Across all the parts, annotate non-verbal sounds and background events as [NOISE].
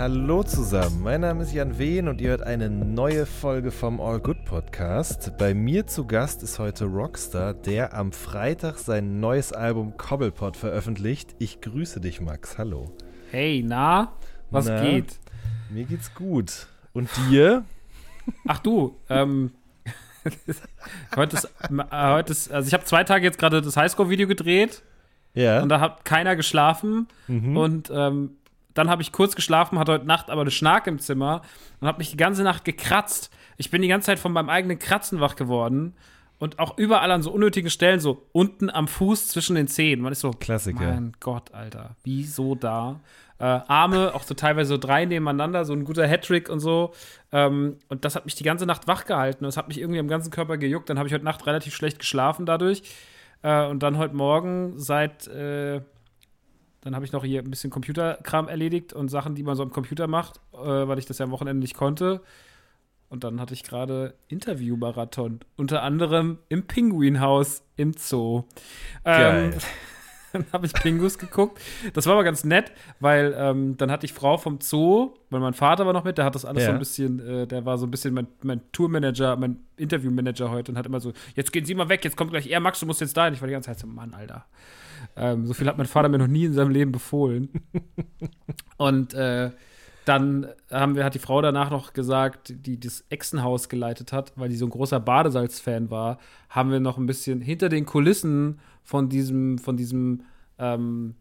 Hallo zusammen, mein Name ist Jan Wehn und ihr hört eine neue Folge vom All Good Podcast. Bei mir zu Gast ist heute Rockstar, der am Freitag sein neues Album Cobblepot veröffentlicht. Ich grüße dich, Max. Hallo. Hey, na? Was na, geht? Mir geht's gut. Und dir? Ach du, ähm, [LAUGHS] heute ist, äh, heute ist, also ich habe zwei Tage jetzt gerade das Highscore-Video gedreht. Ja. Und da hat keiner geschlafen. Mhm. Und ähm, dann habe ich kurz geschlafen, hatte heute Nacht aber eine Schnark im Zimmer und habe mich die ganze Nacht gekratzt. Ich bin die ganze Zeit von meinem eigenen Kratzen wach geworden und auch überall an so unnötigen Stellen, so unten am Fuß zwischen den Zehen. Man ist so, Klassiker. Mein Gott, Alter, wieso da? Äh, Arme, auch so teilweise so drei nebeneinander, so ein guter Hattrick und so. Ähm, und das hat mich die ganze Nacht wach gehalten. Das hat mich irgendwie am ganzen Körper gejuckt. Dann habe ich heute Nacht relativ schlecht geschlafen dadurch. Äh, und dann heute Morgen seit äh, dann habe ich noch hier ein bisschen Computerkram erledigt und Sachen, die man so am Computer macht, äh, weil ich das ja am Wochenende nicht konnte. Und dann hatte ich gerade Interview-Marathon, unter anderem im Pinguinhaus im Zoo. Ähm, [LAUGHS] dann habe ich Pingus geguckt. Das war aber ganz nett, weil ähm, dann hatte ich Frau vom Zoo, weil mein Vater war noch mit, der hat das alles ja. so ein bisschen, äh, der war so ein bisschen mein, mein Tourmanager, mein Interviewmanager heute und hat immer so, jetzt gehen Sie mal weg, jetzt kommt gleich er, Max, du musst jetzt da. Und ich war die ganze Zeit so, Mann, Alter. Ähm, so viel hat mein Vater mir noch nie in seinem Leben befohlen. Und äh, dann haben wir, hat die Frau danach noch gesagt, die das Echsenhaus geleitet hat, weil die so ein großer Badesalz-Fan war, haben wir noch ein bisschen hinter den Kulissen von diesem, von diesem, ähm,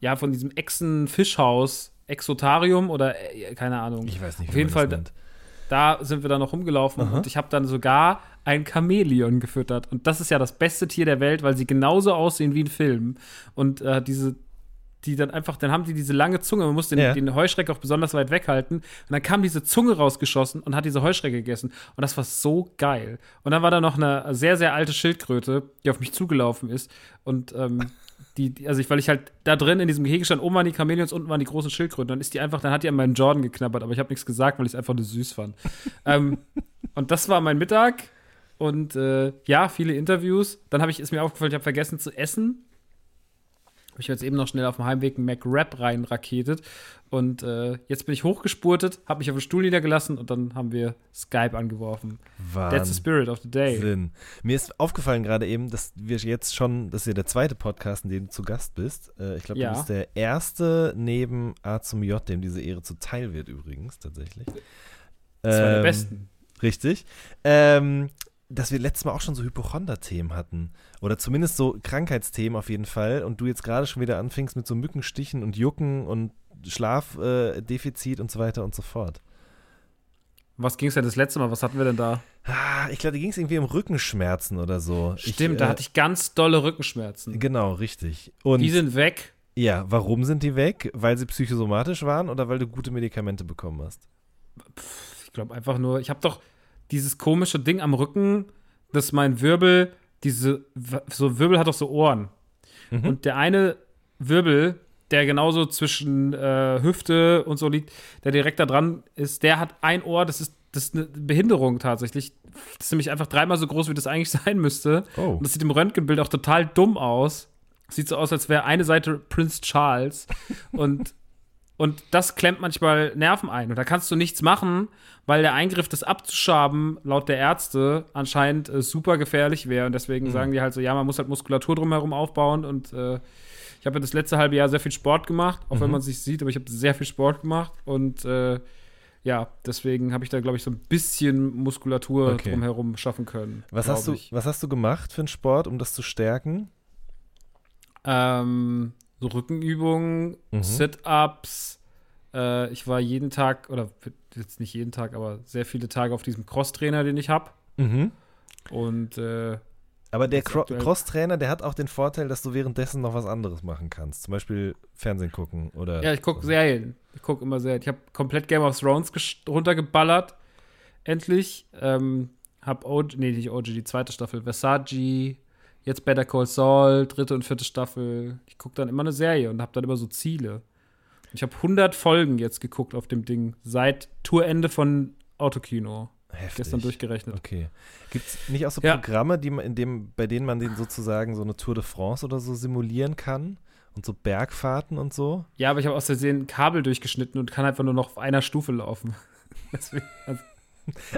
ja, von diesem Echsen-Fischhaus, Exotarium oder äh, keine Ahnung. Ich weiß nicht. Auf jeden Fall, da sind wir dann noch rumgelaufen Aha. und ich habe dann sogar ein Chamäleon gefüttert. Und das ist ja das beste Tier der Welt, weil sie genauso aussehen wie ein Film. Und äh, diese, die dann einfach, dann haben die diese lange Zunge, man muss den, ja. den Heuschreck auch besonders weit weghalten. Und dann kam diese Zunge rausgeschossen und hat diese Heuschrecke gegessen. Und das war so geil. Und dann war da noch eine sehr, sehr alte Schildkröte, die auf mich zugelaufen ist. Und ähm, [LAUGHS] die, also ich, weil ich halt da drin in diesem Gehege stand, oben waren die Chamäleons, unten waren die großen Schildkröten. Dann ist die einfach, dann hat die an meinen Jordan geknabbert, aber ich habe nichts gesagt, weil ich es einfach nur süß fand. ähm, und das war mein Mittag. Und äh, ja, viele Interviews. Dann habe ich, ist mir aufgefallen, ich habe vergessen zu essen. Habe ich jetzt eben noch schnell auf dem Heimweg einen McRap rein raketet. Und äh, jetzt bin ich hochgespurtet, habe mich auf den Stuhl niedergelassen und dann haben wir Skype angeworfen. Wahnsinn. That's the spirit of the day. Sinn. Mir ist aufgefallen gerade eben, dass wir jetzt schon, das ist ja der zweite Podcast, in dem du zu Gast bist. Äh, ich glaube, ja. du bist der erste neben A zum J, dem diese Ehre zuteil wird übrigens, tatsächlich. Das war der ähm, besten. Richtig. Ähm, dass wir letztes Mal auch schon so Hypochonder-Themen hatten. Oder zumindest so Krankheitsthemen auf jeden Fall. Und du jetzt gerade schon wieder anfängst mit so Mückenstichen und Jucken und Schlafdefizit äh, und so weiter und so fort. Was ging es denn das letzte Mal? Was hatten wir denn da? Ah, ich glaube, da ging es irgendwie um Rückenschmerzen oder so. Stimmt, ich, da äh, hatte ich ganz dolle Rückenschmerzen. Genau, richtig. Und die sind weg. Ja, warum sind die weg? Weil sie psychosomatisch waren oder weil du gute Medikamente bekommen hast? Pff, ich glaube einfach nur, ich habe doch, dieses komische Ding am Rücken, dass mein Wirbel, diese, so Wirbel hat doch so Ohren. Mhm. Und der eine Wirbel, der genauso zwischen äh, Hüfte und so liegt, der direkt da dran ist, der hat ein Ohr, das ist, das ist eine Behinderung tatsächlich. Das ist nämlich einfach dreimal so groß, wie das eigentlich [LAUGHS] sein müsste. Oh. Und das sieht im Röntgenbild auch total dumm aus. Sieht so aus, als wäre eine Seite Prince Charles. [LAUGHS] und und das klemmt manchmal Nerven ein. Und da kannst du nichts machen, weil der Eingriff, das abzuschaben, laut der Ärzte anscheinend äh, super gefährlich wäre. Und deswegen mhm. sagen die halt so, ja, man muss halt Muskulatur drumherum aufbauen. Und äh, ich habe ja das letzte halbe Jahr sehr viel Sport gemacht, auch mhm. wenn man es nicht sieht, aber ich habe sehr viel Sport gemacht. Und äh, ja, deswegen habe ich da, glaube ich, so ein bisschen Muskulatur okay. drumherum schaffen können. Was hast, du, was hast du gemacht für einen Sport, um das zu stärken? Ähm, so Rückenübungen, Mhm. Sit-Ups. Äh, ich war jeden Tag, oder jetzt nicht jeden Tag, aber sehr viele Tage auf diesem Crosstrainer, den ich habe. Mhm. Und äh, Aber der Cro Cross-Trainer, der hat auch den Vorteil, dass du währenddessen noch was anderes machen kannst. Zum Beispiel Fernsehen gucken oder. ja, ich gucke Serien. Ich gucke immer Serien. Ich habe komplett Game of Thrones runtergeballert. Endlich. Ähm, hab OG, nee, nicht OG, die zweite Staffel. Versace, jetzt Better Call Saul, dritte und vierte Staffel. Ich gucke dann immer eine Serie und habe dann immer so Ziele. Ich habe 100 Folgen jetzt geguckt auf dem Ding seit Tourende von Autokino. Heftig. Gestern durchgerechnet. Okay. Gibt es nicht auch so Ja. Programme, die man, in dem, bei denen man den sozusagen so eine Tour de France oder so simulieren kann? Und so Bergfahrten und so? Ja, aber ich habe aus Versehen ein Kabel durchgeschnitten und kann einfach nur noch auf einer Stufe laufen. [LAUGHS] Deswegen, also,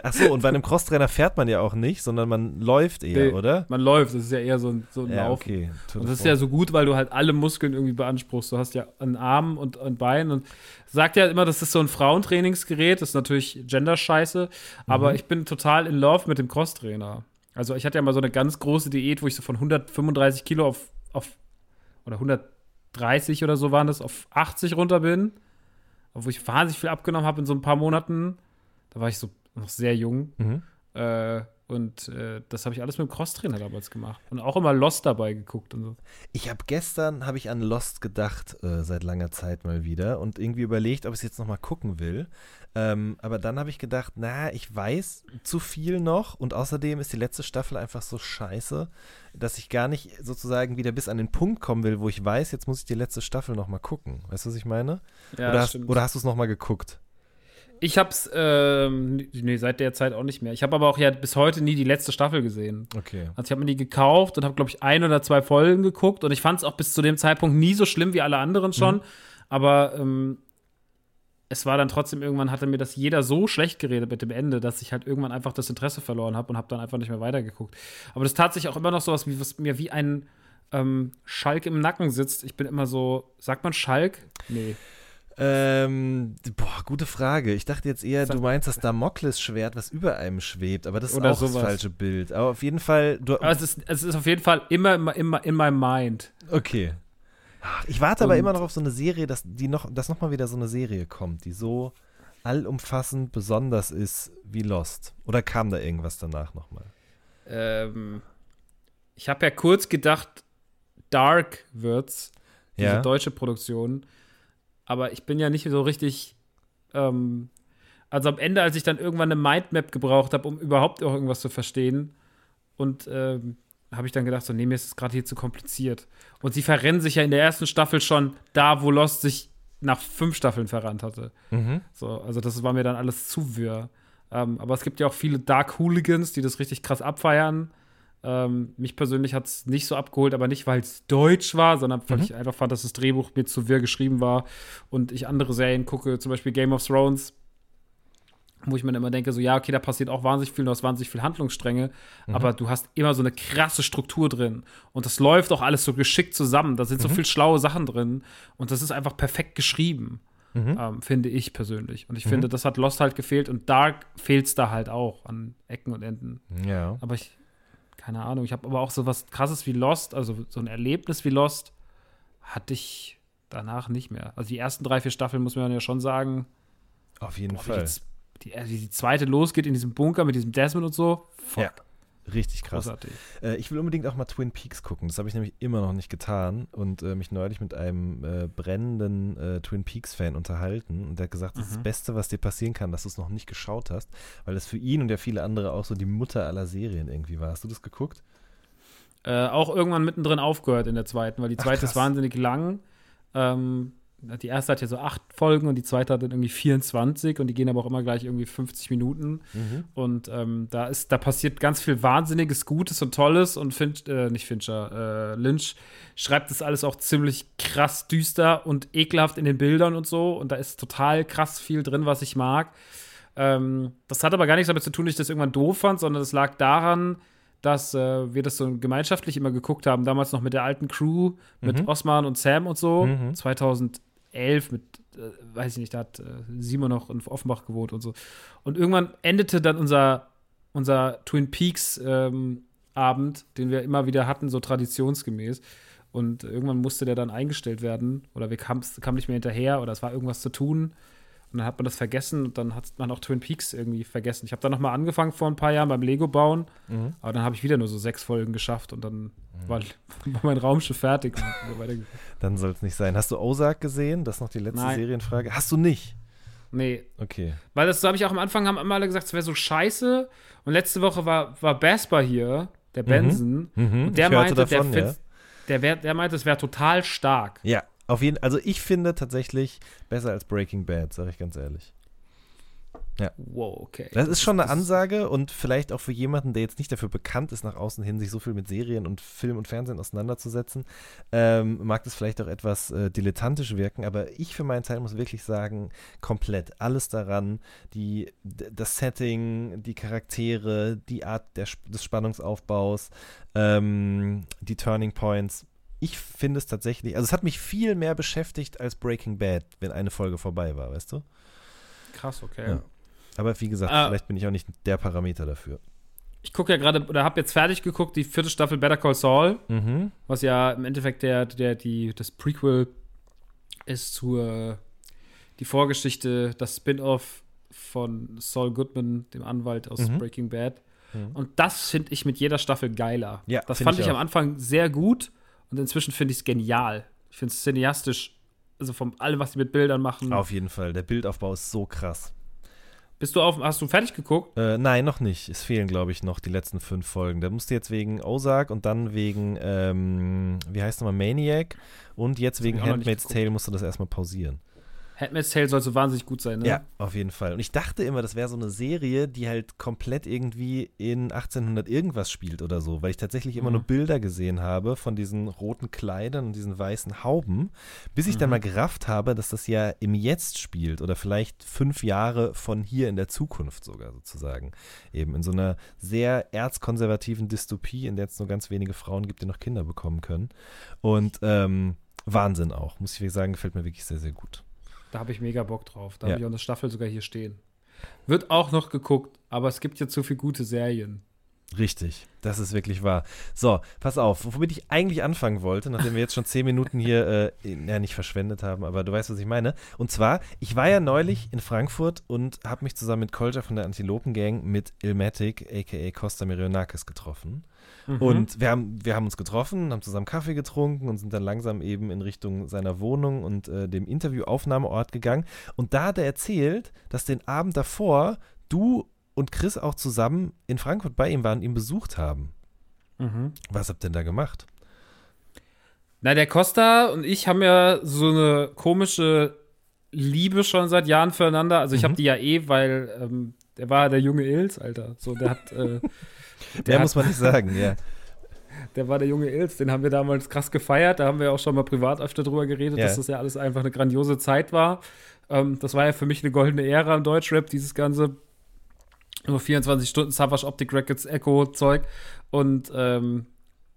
Ach so, und bei einem Crosstrainer fährt man ja auch nicht, sondern man läuft eher, Nee. oder? man läuft, das ist ja eher so ein, so ein Ja, Laufen. okay. Und das ist ja so gut, weil du halt alle Muskeln irgendwie beanspruchst. Du hast ja einen Arm und ein Bein und sagt ja immer, das ist so ein Frauentrainingsgerät. Das ist natürlich Gender-Scheiße. Aber Mhm. ich bin total in Love mit dem Crosstrainer. Also ich hatte ja mal so eine ganz große Diät, wo ich so von 135 Kilo auf, auf oder 130 oder so waren das, auf 80 runter bin. Wo ich wahnsinnig viel abgenommen habe in so ein paar Monaten. Da war ich so noch sehr jung. Mhm. Äh, und äh, das habe ich alles mit dem Crosstrainer damals gemacht. Und auch immer Lost dabei geguckt und so. Ich habe gestern, habe ich an Lost gedacht, äh, seit langer Zeit mal wieder und irgendwie überlegt, ob ich es jetzt nochmal gucken will. Ähm, aber dann habe ich gedacht, na, ich weiß zu viel noch und außerdem ist die letzte Staffel einfach so scheiße, dass ich gar nicht sozusagen wieder bis an den Punkt kommen will, wo ich weiß, jetzt muss ich die letzte Staffel nochmal gucken. Weißt du, was ich meine? Ja, oder, hast, oder hast du es nochmal geguckt? Ich hab's, ähm, nee, seit der Zeit auch nicht mehr. Ich habe aber auch ja bis heute nie die letzte Staffel gesehen. Okay. Also ich habe mir die gekauft und habe, glaube ich, ein oder zwei Folgen geguckt und ich fand es auch bis zu dem Zeitpunkt nie so schlimm wie alle anderen schon. Mhm. Aber ähm, es war dann trotzdem irgendwann, hatte mir das jeder so schlecht geredet mit dem Ende, dass ich halt irgendwann einfach das Interesse verloren habe und habe dann einfach nicht mehr weitergeguckt. Aber das tat sich auch immer noch so was, wie, was mir wie ein ähm, Schalk im Nacken sitzt. Ich bin immer so, sagt man Schalk? Nee. Ähm, boah, gute Frage. Ich dachte jetzt eher, du meinst das Damoklesschwert, was über einem schwebt, aber das ist Oder auch das sowas. falsche Bild. Aber auf jeden Fall, du, Aber es ist, es ist auf jeden Fall immer, immer, in my mind. Okay. Ich warte aber Und- immer noch auf so eine Serie, dass die noch, dass noch mal wieder so eine Serie kommt, die so allumfassend besonders ist wie Lost. Oder kam da irgendwas danach noch mal? Ähm, ich habe ja kurz gedacht, Dark wird's, diese Ja. deutsche Produktion. Aber ich bin ja nicht so richtig. Ähm, also am Ende, als ich dann irgendwann eine Mindmap gebraucht habe, um überhaupt auch irgendwas zu verstehen, und ähm, habe ich dann gedacht, so, nee, mir ist es gerade hier zu kompliziert. Und sie verrennen sich ja in der ersten Staffel schon da, wo Lost sich nach fünf Staffeln verrannt hatte. Mhm. So, also das war mir dann alles zu wirr. Ähm, aber es gibt ja auch viele Dark Hooligans, die das richtig krass abfeiern. Ähm, mich persönlich hat es nicht so abgeholt, aber nicht, weil es deutsch war, sondern weil Mhm. ich einfach fand, dass das Drehbuch mir zu wirr geschrieben war und ich andere Serien gucke, zum Beispiel Game of Thrones, wo ich mir immer denke, so ja, okay, da passiert auch wahnsinnig viel, du hast wahnsinnig viel Handlungsstränge, Mhm. aber du hast immer so eine krasse Struktur drin und das läuft auch alles so geschickt zusammen, da sind so Mhm. viel schlaue Sachen drin und das ist einfach perfekt geschrieben Mhm. ähm, finde ich persönlich. Und ich finde, das hat Lost halt gefehlt und Dark fehlt es da halt auch an Ecken und Enden. Ja. Aber ich, keine Ahnung, ich habe aber auch so was krasses wie Lost, also so ein Erlebnis wie Lost, hatte ich danach nicht mehr. Also die ersten drei, vier Staffeln muss man ja schon sagen, Auf jeden boah, Fall. jetzt, die, äh, wie die zweite losgeht in diesem Bunker mit diesem Desmond und so. Fuck, Ja. Richtig krass. großartig. Äh, ich will unbedingt auch mal Twin Peaks gucken. Das habe ich nämlich immer noch nicht getan und äh, mich neulich mit einem äh, brennenden äh, Twin Peaks-Fan unterhalten. Und der hat gesagt, das ist das Mhm. Beste, was dir passieren kann, dass du es noch nicht geschaut hast, weil das für ihn und ja viele andere auch so die Mutter aller Serien irgendwie war. Hast du das geguckt? Äh, auch irgendwann mittendrin aufgehört in der zweiten, weil die Ach, zweite krass. ist wahnsinnig lang. Ähm, die erste hat ja so acht Folgen und die zweite hat dann irgendwie 24 und die gehen aber auch immer gleich irgendwie 50 Minuten. Und ähm, da ist, da passiert ganz viel Wahnsinniges, Gutes und Tolles und Finch, äh, nicht Fincher, äh, Lynch schreibt das alles auch ziemlich krass düster und ekelhaft in den Bildern und so. Und da ist total krass viel drin, was ich mag. Ähm, das hat aber gar nichts damit zu tun, dass ich das irgendwann doof fand, sondern es lag daran, dass äh, wir das so gemeinschaftlich immer geguckt haben, damals noch mit der alten Crew, mit Mhm. Osman und Sam und so, Mhm. 2011 mit, äh, weiß ich nicht, da hat äh, Simon noch in Offenbach gewohnt und so. Und irgendwann endete dann unser, unser Twin Peaks ähm, Abend, den wir immer wieder hatten, so traditionsgemäß. Und irgendwann musste der dann eingestellt werden oder wir kam, kam nicht mehr hinterher oder es war irgendwas zu tun. Und dann hat man das vergessen und dann hat man auch Twin Peaks irgendwie vergessen. Ich habe dann nochmal angefangen vor ein paar Jahren beim Lego bauen, Mhm. aber dann habe ich wieder nur so sechs Folgen geschafft und dann war, [LAUGHS] war mein Raumschiff fertig. Dann soll es nicht sein. Hast du Ozark gesehen? Das ist noch die letzte Nein. Serienfrage. Hast du nicht? nee, Okay. weil das so habe ich auch am Anfang, haben immer alle gesagt, es wäre so scheiße. Und letzte Woche war, war Basper hier, der Benson. Mhm. Und der meinte, davon, der, ja. der, wär, der meinte, es wäre total stark. Ja, auf jeden Also ich finde tatsächlich besser als Breaking Bad, sage ich ganz ehrlich. Wow, okay. Das ist schon eine Ansage und vielleicht auch für jemanden, der jetzt nicht dafür bekannt ist, nach außen hin sich so viel mit Serien und Film und Fernsehen auseinanderzusetzen, ähm, mag das vielleicht auch etwas äh, dilettantisch wirken, aber ich für meinen Teil muss wirklich sagen, komplett alles daran, die, das Setting, die Charaktere, die Art der, des Spannungsaufbaus, ähm, die Turning Points. Ich finde es tatsächlich, also es hat mich viel mehr beschäftigt als Breaking Bad, wenn eine Folge vorbei war, weißt du? Krass, okay. Ja. Aber wie gesagt, Ah. vielleicht bin ich auch nicht der Parameter dafür. Ich gucke ja gerade, oder habe jetzt fertig geguckt, die vierte Staffel Better Call Saul, Mhm. was ja im Endeffekt der, der, die, das Prequel ist zur die Vorgeschichte, das Spin-off von Saul Goodman, dem Anwalt aus Mhm. Breaking Bad. Mhm. Und das finde ich mit jeder Staffel geiler. Ja, das fand ich ich, am. Anfang sehr gut und inzwischen finde ich es genial. Ich finde es cineastisch, also von allem, was sie mit Bildern machen. Auf jeden Fall. Der Bildaufbau ist so krass. Bist du auf, hast du fertig geguckt? Äh, nein, noch nicht. Es fehlen, glaube ich, noch die letzten fünf Folgen. Da musste jetzt wegen Ozark und dann wegen, ähm, wie heißt nochmal, Maniac und jetzt wegen Handmaid's. Tale musst du das erstmal pausieren. Handmaid's Tale soll so wahnsinnig gut sein, ne? Ja, auf jeden Fall. Und ich dachte immer, das wäre so eine Serie, die halt komplett irgendwie in 1800 irgendwas spielt oder so, weil ich tatsächlich immer Mhm. nur Bilder gesehen habe von diesen roten Kleidern und diesen weißen Hauben, bis ich dann Mhm. mal gerafft habe, dass das ja im Jetzt spielt oder vielleicht fünf Jahre von hier in der Zukunft sogar sozusagen. Eben in so einer sehr erzkonservativen Dystopie, in der es nur ganz wenige Frauen gibt, die noch Kinder bekommen können. Und ähm, Wahnsinn auch, muss ich wirklich sagen, gefällt mir wirklich sehr, sehr gut. Da habe ich mega Bock drauf. Da Ja. habe ich auch eine Staffel sogar hier stehen. Wird auch noch geguckt, aber es gibt jetzt so viele gute Serien. Richtig, das ist wirklich wahr. So, pass auf, womit ich eigentlich anfangen wollte, nachdem wir jetzt schon zehn Minuten hier, äh, ja, nicht verschwendet haben, aber du weißt, was ich meine. Und zwar, ich war ja neulich in Frankfurt und habe mich zusammen mit Kolja von der Antilopen-Gang mit Ilmatic, a.k.a. Costa Mirionakis, getroffen. Mhm. Und wir haben, wir haben uns getroffen, haben zusammen Kaffee getrunken und sind dann langsam eben in Richtung seiner Wohnung und äh, dem Interviewaufnahmeort gegangen. Und da hat er erzählt, dass den Abend davor du und Chris auch zusammen in Frankfurt bei ihm waren und ihn besucht haben. Mhm. Was habt ihr denn da gemacht? Na, der Costa und ich haben ja so eine komische Liebe schon seit Jahren füreinander. Also ich Mhm. habe die ja eh, weil ähm, der war der junge Ilz, Alter. So, der hat, äh, [LAUGHS] der, Mehr hat, muss man nicht sagen, ja. [LAUGHS] der war der junge Ilz. Den haben wir damals krass gefeiert. Da haben wir auch schon mal privat öfter drüber geredet, Ja. dass das ja alles einfach eine grandiose Zeit war. Ähm, das war ja für mich eine goldene Ära im Deutschrap, dieses ganze nur 24 Stunden Savage Optic Records Echo Zeug. Und ähm,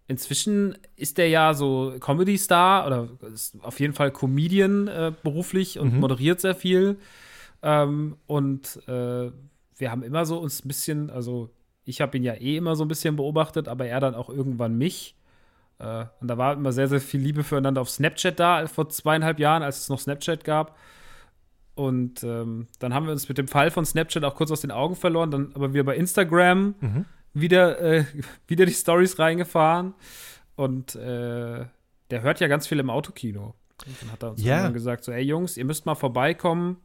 inzwischen ist der ja so Comedy-Star oder ist auf jeden Fall Comedian äh, beruflich und Mhm. moderiert sehr viel. Ähm, und äh, wir haben immer so uns ein bisschen, also ich habe ihn ja eh immer so ein bisschen beobachtet, aber er dann auch irgendwann mich. Äh, und da war immer sehr, sehr viel Liebe füreinander auf Snapchat da, vor zweieinhalb Jahren, als es noch Snapchat gab. Und ähm, dann haben wir uns mit dem Fall von Snapchat auch kurz aus den Augen verloren, dann aber wir bei Instagram Mhm. wieder, äh, [LAUGHS] wieder die Stories reingefahren. Und äh, der hört ja ganz viel im Autokino. Und dann hat er uns Ja. gesagt: so, ey Jungs, ihr müsst mal vorbeikommen.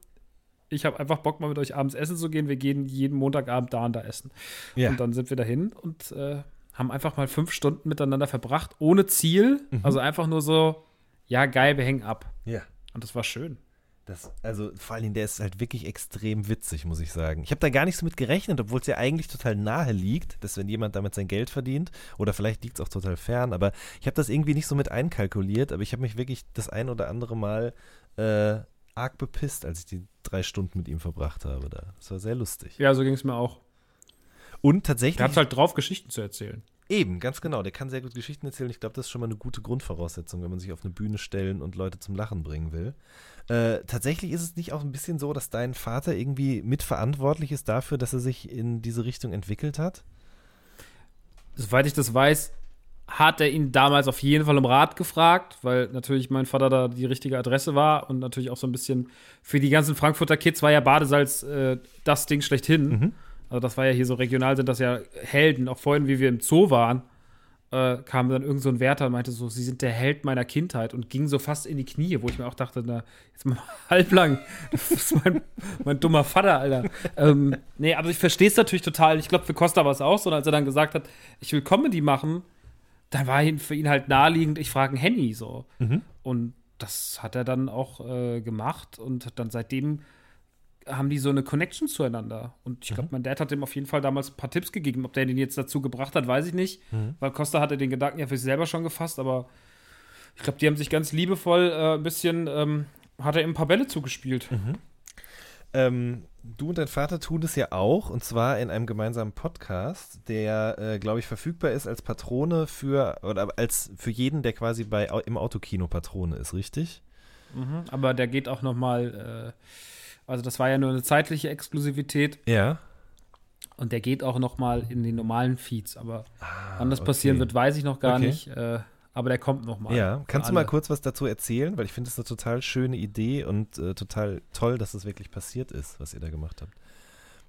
Ich habe einfach Bock, mal mit euch abends essen zu gehen. Wir gehen jeden Montagabend da und da essen. Ja. Und dann sind wir dahin und äh, haben einfach mal fünf Stunden miteinander verbracht, ohne Ziel. Mhm. Also einfach nur so, ja, geil, wir hängen ab. ja. Und das war schön. Das, also vor allen Dingen, der ist halt wirklich extrem witzig, muss ich sagen. Ich habe da gar nicht so mit gerechnet, obwohl es ja eigentlich total nahe liegt, dass wenn jemand damit sein Geld verdient, oder vielleicht liegt es auch total fern, aber ich habe das irgendwie nicht so mit einkalkuliert, aber ich habe mich wirklich das ein oder andere Mal äh, arg bepisst, als ich die drei Stunden mit ihm verbracht habe da. Das war sehr lustig. Ja, so ging es mir auch. Und tatsächlich. Der hat halt drauf, Geschichten zu erzählen. Eben, ganz genau. Der kann sehr gut Geschichten erzählen. Ich glaube, das ist schon mal eine gute Grundvoraussetzung, wenn man sich auf eine Bühne stellen und Leute zum Lachen bringen will. Äh, tatsächlich ist es nicht auch ein bisschen so, dass dein Vater irgendwie mitverantwortlich ist dafür, dass er sich in diese Richtung entwickelt hat? Soweit ich das weiß, hat er ihn damals auf jeden Fall um Rat gefragt, weil natürlich mein Vater da die richtige Adresse war und natürlich auch so ein bisschen für die ganzen Frankfurter Kids war ja Badesalz äh, das Ding schlechthin. Mhm. Also das war ja hier so regional, sind das ja Helden. Auch vorhin, wie wir im Zoo waren, äh, kam dann irgend so ein Wärter und meinte so, sie sind der Held meiner Kindheit und ging so fast in die Knie, wo ich mir auch dachte, na, jetzt mal [LAUGHS] halblang, das ist mein, mein dummer Vater, Alter. ähm, nee, aber ich verstehe es natürlich total. Ich glaube, für Costa war es auch so, und als er dann gesagt hat, ich will Comedy machen, dann war für ihn halt naheliegend, ich frage einen Henny so. Mhm. Und das hat er dann auch äh, gemacht und dann seitdem haben die so eine Connection zueinander. Und ich glaube, mhm. mein Dad hat ihm auf jeden Fall damals ein paar Tipps gegeben. Ob der den jetzt dazu gebracht hat, weiß ich nicht. Mhm. Weil Costa hatte den Gedanken ja für sich selber schon gefasst, aber ich glaube, die haben sich ganz liebevoll äh, ein bisschen, ähm, hat er ihm ein paar Bälle zugespielt. Mhm. Ähm, du und dein Vater tun es ja auch, und zwar in einem gemeinsamen Podcast, der, äh, glaube ich, verfügbar ist als Patrone für, oder als für jeden, der quasi bei, im Autokino Patrone ist, richtig? Mhm, aber der geht auch noch mal äh, also das war ja nur eine zeitliche Exklusivität. Ja. Und der geht auch noch mal in die normalen Feeds. Aber ah, wann das okay. passieren wird, weiß ich noch gar okay. nicht. Äh, aber der kommt noch mal. Ja, kannst du mal kurz was dazu erzählen? Weil ich finde es eine total schöne Idee und äh, total toll, dass es das wirklich passiert ist, was ihr da gemacht habt.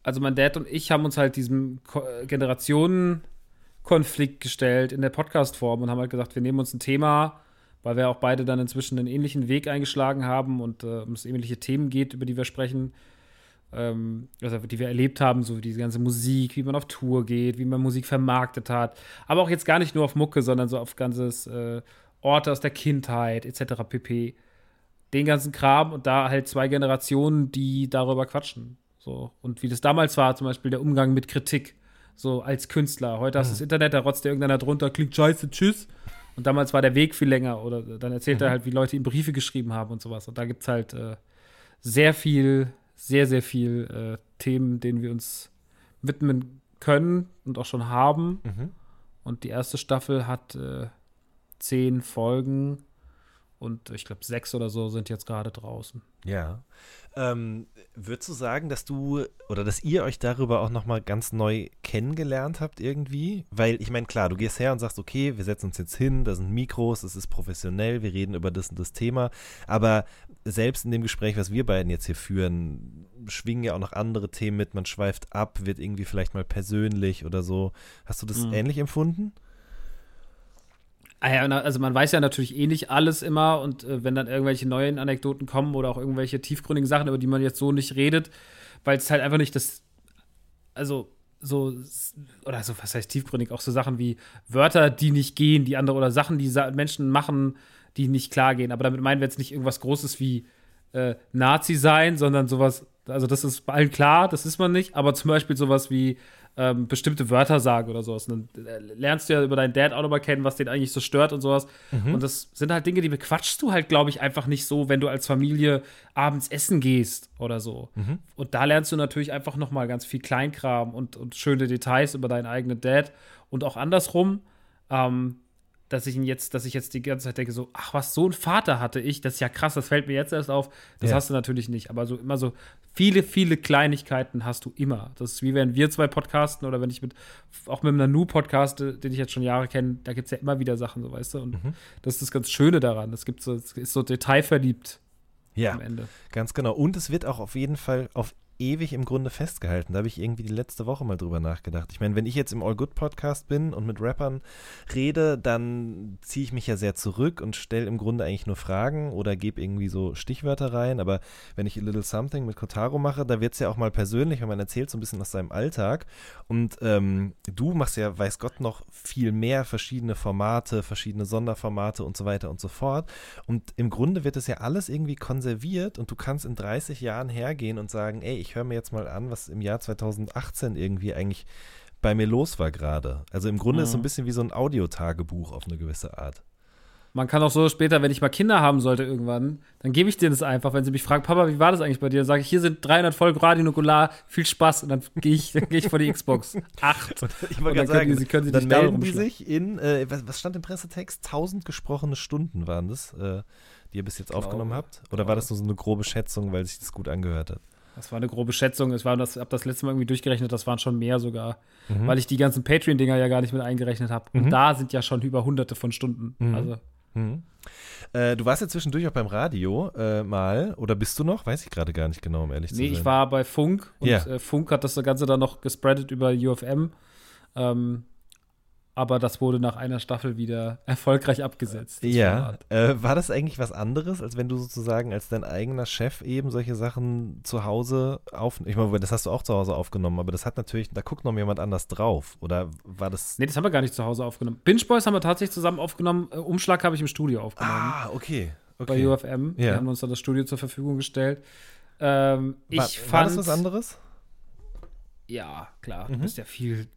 Also mein Dad und ich haben uns halt diesem Ko Generationenkonflikt gestellt in der Podcast-Form und haben halt gesagt, wir nehmen uns ein Thema, weil wir auch beide dann inzwischen einen ähnlichen Weg eingeschlagen haben und äh, um es ähnliche Themen geht, über die wir sprechen, ähm, also die wir erlebt haben, so diese ganze Musik, wie man auf Tour geht, wie man Musik vermarktet hat, aber auch jetzt gar nicht nur auf Mucke, sondern so auf ganzes äh, Orte aus der Kindheit etc. pp. Den ganzen Kram und da halt zwei Generationen, die darüber quatschen. So. Und wie das damals war, zum Beispiel der Umgang mit Kritik, so als Künstler. Heute hast du mhm. das Internet, da rotzt dir irgendeiner drunter, klingt scheiße, tschüss. Und damals war der Weg viel länger. Oder dann erzählt mhm. er halt, wie Leute ihm Briefe geschrieben haben und sowas. Und da gibt es halt äh, sehr viel, sehr, sehr viel äh, Themen, denen wir uns widmen können und auch schon haben. Mhm. Und die erste Staffel hat äh, zehn Folgen und ich glaube sechs oder so sind jetzt gerade draußen. Ja. Ähm, würdest du sagen, dass du oder dass ihr euch darüber auch nochmal ganz neu kennengelernt habt irgendwie? Weil ich meine, klar, du gehst her und sagst, okay, wir setzen uns jetzt hin, da sind Mikros, es ist professionell, wir reden über das und das Thema. Aber selbst in dem Gespräch, was wir beiden jetzt hier führen, schwingen ja auch noch andere Themen mit, man schweift ab, wird irgendwie vielleicht mal persönlich oder so. Hast du das mhm. ähnlich empfunden? Ah also man weiß ja natürlich eh nicht alles immer und äh, wenn dann irgendwelche neuen Anekdoten kommen oder auch irgendwelche tiefgründigen Sachen, über die man jetzt so nicht redet, weil es halt einfach nicht das, also so, oder so, was heißt tiefgründig, auch so Sachen wie Wörter, die nicht gehen, die andere oder Sachen, die Menschen machen, die nicht klar gehen. Aber damit meinen wir jetzt nicht irgendwas Großes wie äh, Nazi sein, sondern sowas, also das ist bei allen klar, das ist man nicht, aber zum Beispiel sowas wie ähm, bestimmte Wörter sagen oder sowas. Und dann äh, lernst du ja über deinen Dad auch nochmal kennen, was den eigentlich so stört und sowas. Mhm. Und das sind halt Dinge, die bequatschst du halt, glaube ich, einfach nicht so, wenn du als Familie abends essen gehst oder so. Mhm. Und da lernst du natürlich einfach nochmal ganz viel Kleinkram und, und schöne Details über deinen eigenen Dad und auch andersrum. Ähm, dass ich ihn jetzt, dass ich jetzt die ganze Zeit denke, so, ach was, so ein Vater hatte ich, das ist ja krass, das fällt mir jetzt erst auf. Das ja. hast du natürlich nicht. Aber so immer so viele, viele Kleinigkeiten hast du immer. Das ist wie wenn wir zwei podcasten oder wenn ich mit, auch mit einem Nanu podcaste, den ich jetzt schon Jahre kenne, da gibt es ja immer wieder Sachen, so weißt du. Und mhm. das ist das ganz Schöne daran. Das gibt so, es ist so detailverliebt. Ja, am Ende. ganz genau. Und es wird auch auf jeden Fall auf ewig im Grunde festgehalten. Da habe ich irgendwie die letzte Woche mal drüber nachgedacht. Ich meine, wenn ich jetzt im All Good Podcast bin und mit Rappern rede, dann ziehe ich mich ja sehr zurück und stelle im Grunde eigentlich nur Fragen oder gebe irgendwie so Stichwörter rein. Aber wenn ich A Little Something mit Kotaro mache, da wird es ja auch mal persönlich, wenn man erzählt so ein bisschen aus seinem Alltag. Und ähm, du machst ja, weiß Gott, noch viel mehr verschiedene Formate, verschiedene Sonderformate und so weiter und so fort. Und im Grunde wird es ja alles irgendwie konserviert und du kannst in 30 Jahren hergehen und sagen, ey, ich ich höre mir jetzt mal an, was im Jahr 2018 irgendwie eigentlich bei mir los war gerade. Also im Grunde mhm. ist es so ein mhm. bisschen wie so ein Audiotagebuch auf eine gewisse Art. Man kann auch so später, wenn ich mal Kinder haben sollte irgendwann, dann gebe ich denen das einfach, wenn sie mich fragen, Papa, wie war das eigentlich bei dir? Dann sage ich, hier sind 300 Folgen Radio Nukular, viel Spaß und dann gehe ich, [LAUGHS] dann ich vor die Xbox. Acht. [LAUGHS] ich wollte gerade sagen, die, sie können sie dann melden die sich in, äh, was, was, stand im Pressetext? 1000 gesprochene Stunden waren das, äh, die ihr bis jetzt genau. aufgenommen habt? Oder genau. war das nur so eine grobe Schätzung, weil sich das gut angehört hat? Das war eine grobe Schätzung. Ich habe das, hab das letzte Mal irgendwie durchgerechnet, das waren schon mehr sogar. Mhm. Weil ich die ganzen Patreon-Dinger ja gar nicht mit eingerechnet habe. Und mhm. da sind ja schon über hunderte von Stunden. Mhm. Also. Mhm. Äh, du warst ja zwischendurch auch beim Radio äh, mal, oder bist du noch? Weiß ich gerade gar nicht genau, um ehrlich zu nee, sein. Nee, ich war bei Funk und yeah. äh, Funk hat das Ganze dann noch gespreadet über UFM. Ähm, aber das wurde nach einer Staffel wieder erfolgreich abgesetzt. Ja. Äh, war das eigentlich was anderes, als wenn du sozusagen als dein eigener Chef eben solche Sachen zu Hause aufnimmst? Ich meine, das hast du auch zu Hause aufgenommen, aber das hat natürlich, da guckt noch jemand anders drauf. Oder war das. Nee, das haben wir gar nicht zu Hause aufgenommen. Binge Boys haben wir tatsächlich zusammen aufgenommen. Äh, Umschlag habe ich im Studio aufgenommen. Ah, okay. okay. Bei UFM. Ja. Wir haben uns da das Studio zur Verfügung gestellt. Ähm, ich war, fand. War das was anderes? Ja, klar. Mhm. Du bist ja viel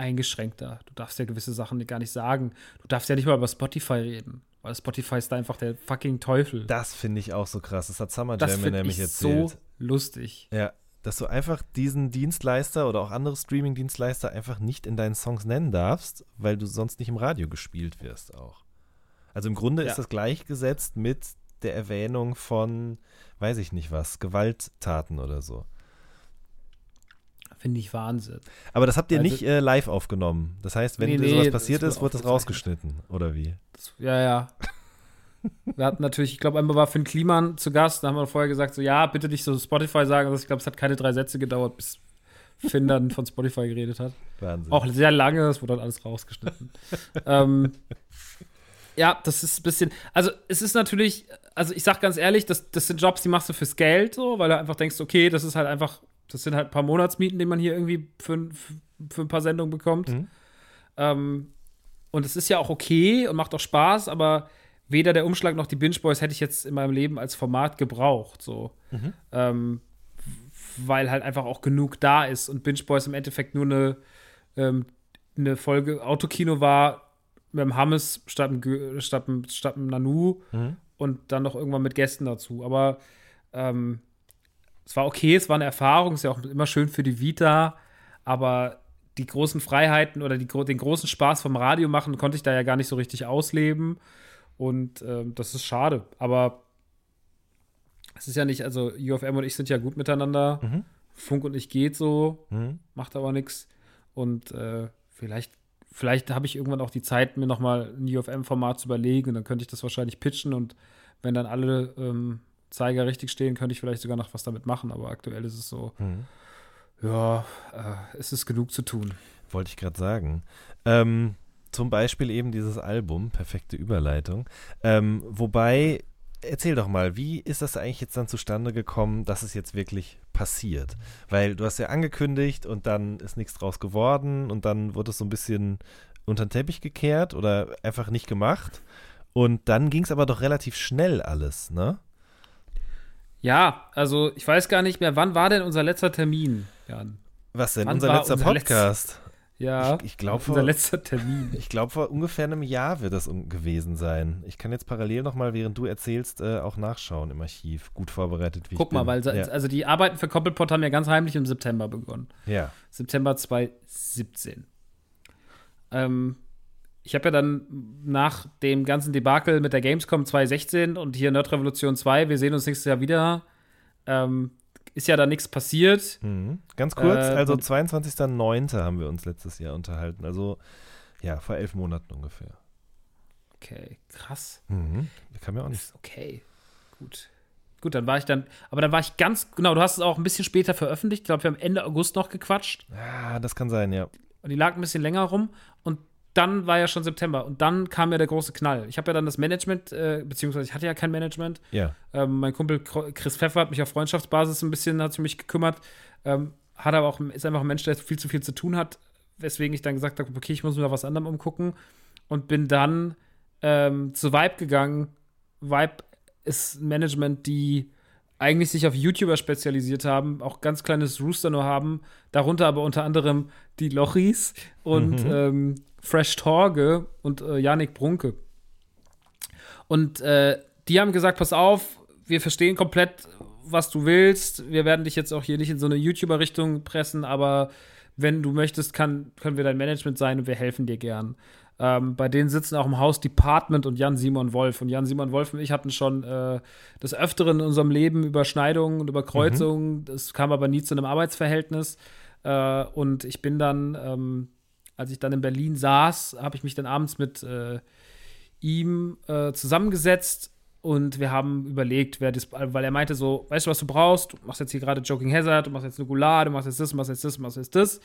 eingeschränkter. Du darfst ja gewisse Sachen gar nicht sagen. Du darfst ja nicht mal über Spotify reden. Weil Spotify ist da einfach der fucking Teufel. Das finde ich auch so krass. Das hat Summer Jam mir nämlich erzählt. so lustig. Ja, dass du einfach diesen Dienstleister oder auch andere Streaming-Dienstleister einfach nicht in deinen Songs nennen darfst, weil du sonst nicht im Radio gespielt wirst auch. Also im Grunde ja. ist das gleichgesetzt mit der Erwähnung von, weiß ich nicht was, Gewalttaten oder so. Finde ich Wahnsinn. Aber das habt ihr also, nicht äh, live aufgenommen. Das heißt, wenn nee, nee, sowas passiert ist, wird das rausgeschnitten, oder wie? Das, ja, ja. Wir hatten natürlich, ich glaube, einmal war Finn Kliman zu Gast, da haben wir vorher gesagt, so, ja, bitte nicht so Spotify sagen. Also ich glaube, es hat keine drei Sätze gedauert, bis Finn dann von Spotify geredet hat. Wahnsinn. Auch sehr lange, es wurde dann alles rausgeschnitten. [LAUGHS] ähm, ja, das ist ein bisschen, also es ist natürlich, also ich sag ganz ehrlich, das, das sind Jobs, die machst du fürs Geld, so, weil du einfach denkst, okay, das ist halt einfach das sind halt ein paar Monatsmieten, die man hier irgendwie für, für ein paar Sendungen bekommt. Mhm. Ähm, und es ist ja auch okay und macht auch Spaß, aber weder der Umschlag noch die Binge Boys hätte ich jetzt in meinem Leben als Format gebraucht. So. Mhm. Ähm, weil halt einfach auch genug da ist und Binge Boys im Endeffekt nur eine, ähm, eine Folge Autokino war mit dem Hammes statt dem, statt dem, statt dem Nanu mhm. und dann noch irgendwann mit Gästen dazu. Aber ähm, es war okay, es war eine Erfahrung, ist ja auch immer schön für die Vita, aber die großen Freiheiten oder die, den großen Spaß vom Radio machen konnte ich da ja gar nicht so richtig ausleben. Und äh, das ist schade. Aber es ist ja nicht, also UFM und ich sind ja gut miteinander. Mhm. Funk und ich geht so, mhm. macht aber nichts. Und äh, vielleicht, vielleicht habe ich irgendwann auch die Zeit, mir nochmal ein UFM-Format zu überlegen. Und dann könnte ich das wahrscheinlich pitchen. Und wenn dann alle ähm, Zeiger richtig stehen, könnte ich vielleicht sogar noch was damit machen, aber aktuell ist es so, mhm. ja, äh, es ist genug zu tun. Wollte ich gerade sagen. Ähm, zum Beispiel eben dieses Album, perfekte Überleitung. Ähm, wobei, erzähl doch mal, wie ist das eigentlich jetzt dann zustande gekommen, dass es jetzt wirklich passiert? Weil du hast ja angekündigt und dann ist nichts draus geworden und dann wurde es so ein bisschen unter den Teppich gekehrt oder einfach nicht gemacht. Und dann ging es aber doch relativ schnell alles, ne? Ja, also ich weiß gar nicht mehr, wann war denn unser letzter Termin, Jan? Was denn? Wann unser letzter unser Podcast? Letz ja, ich, ich glaube unser letzter Termin. [LAUGHS] Ich glaube, vor ungefähr einem Jahr wird das gewesen sein. Ich kann jetzt parallel nochmal, während du erzählst, äh, auch nachschauen im Archiv. Gut vorbereitet, wie Guck ich mal, bin. weil ja. also die Arbeiten für Koppelpot haben ja ganz heimlich im September begonnen. Ja. September 2017. Ähm, ich habe ja dann nach dem ganzen Debakel mit der Gamescom 2016 und hier Nerd Revolution 2, wir sehen uns nächstes Jahr wieder, ähm, ist ja da nichts passiert. Mhm. Ganz kurz, äh, also 22.09. haben wir uns letztes Jahr unterhalten, also ja, vor elf Monaten ungefähr. Okay, krass. Mhm. Kann mir auch nicht. Okay, gut. Gut, dann war ich dann, aber dann war ich ganz, genau, du hast es auch ein bisschen später veröffentlicht. Ich glaube, wir haben Ende August noch gequatscht. Ja, das kann sein, ja. Und die lag ein bisschen länger rum. Und dann war ja schon September und dann kam ja der große Knall. Ich habe ja dann das Management, äh, beziehungsweise ich hatte ja kein Management. Ja. Ähm, mein Kumpel Chris Pfeffer hat mich auf Freundschaftsbasis ein bisschen, hat sich um mich gekümmert. Ähm, hat aber auch, ist einfach ein Mensch, der viel zu viel zu tun hat, weswegen ich dann gesagt habe, okay, ich muss mir was anderem umgucken und bin dann ähm, zu Vibe gegangen. Vibe ist ein Management, die eigentlich sich auf YouTuber spezialisiert haben, auch ganz kleines Rooster nur haben, darunter aber unter anderem die Lochis und mhm. ähm, Fresh Torge und äh, Janik Brunke. Und äh, die haben gesagt, pass auf, wir verstehen komplett, was du willst. Wir werden dich jetzt auch hier nicht in so eine YouTuber-Richtung pressen, aber wenn du möchtest, kann, können wir dein Management sein und wir helfen dir gern. Ähm, bei denen sitzen auch im Haus Department und Jan-Simon Wolf. Und Jan-Simon Wolf und ich hatten schon äh, des Öfteren in unserem Leben Überschneidungen und Überkreuzungen. Mhm. Das kam aber nie zu einem Arbeitsverhältnis. Äh, und ich bin dann, ähm, als ich dann in Berlin saß, habe ich mich dann abends mit äh, ihm äh, zusammengesetzt und wir haben überlegt, wer das, weil er meinte so, weißt du, was du brauchst? Du machst jetzt hier gerade Joking Hazard, du machst jetzt eine Goulart, du machst jetzt das, machst jetzt das, machst jetzt das.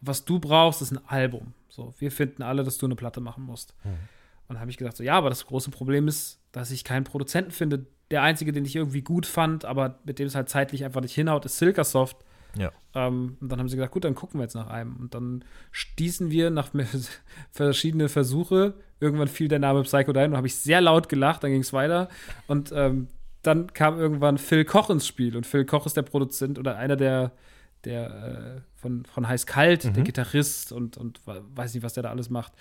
Was du brauchst, ist ein Album. So, wir finden alle, dass du eine Platte machen musst. Mhm. Und dann habe ich gesagt, so, ja, aber das große Problem ist, dass ich keinen Produzenten finde. Der einzige, den ich irgendwie gut fand, aber mit dem es halt zeitlich einfach nicht hinhaut, ist Silkasoft. Ja. Ähm, und dann haben sie gesagt, gut, dann gucken wir jetzt nach einem. Und dann stießen wir nach [LAUGHS] verschiedene Versuche. Irgendwann fiel der Name Psycho Dine und habe ich sehr laut gelacht, dann ging es weiter. Und ähm, dann kam irgendwann Phil Koch ins Spiel. Und Phil Koch ist der Produzent oder einer der, der äh, von, von Heiß Kalt, mhm. der Gitarrist und, und weiß nicht, was der da alles macht.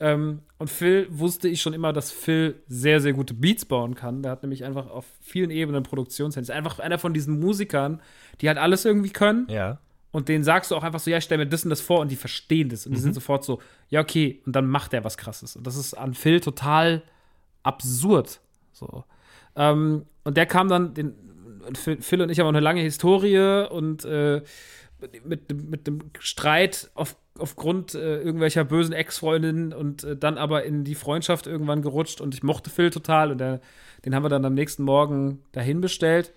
Ähm, und Phil wusste ich schon immer, dass Phil sehr, sehr gute Beats bauen kann. Der hat nämlich einfach auf vielen Ebenen Produktionshände. Ist einfach einer von diesen Musikern, die halt alles irgendwie können. Ja. Und denen sagst du auch einfach so, ja, ich stell mir das und das vor und die verstehen das. Und die mhm. sind sofort so, ja, okay. Und dann macht er was krasses. Und das ist an Phil total absurd. So. Ähm, und der kam dann, den, Phil und ich haben auch eine lange Historie und äh, mit, mit dem Streit auf, aufgrund äh, irgendwelcher bösen Ex-Freundinnen und äh, dann aber in die Freundschaft irgendwann gerutscht und ich mochte Phil total und der, den haben wir dann am nächsten Morgen dahin bestellt.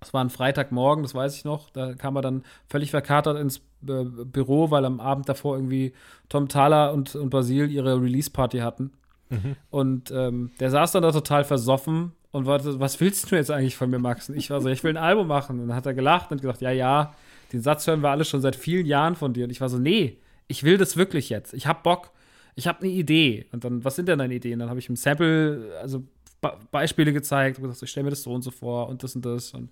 Das war ein Freitagmorgen, das weiß ich noch. Da kam er dann völlig verkatert ins äh, Büro, weil am Abend davor irgendwie Tom Thaler und, und Basil ihre Release-Party hatten. Mhm. Und ähm, der saß dann da total versoffen und war, was willst du jetzt eigentlich von mir, Max? Und ich war so, ich will ein Album machen. Und dann hat er gelacht und gesagt, ja, ja, den Satz hören wir alle schon seit vielen Jahren von dir. Und ich war so, nee, ich will das wirklich jetzt. Ich hab Bock. Ich habe eine Idee. Und dann, was sind denn deine Ideen? Dann habe ich im Sample, also Be Beispiele gezeigt und gesagt, ich stelle mir das so und so vor und das und das. Und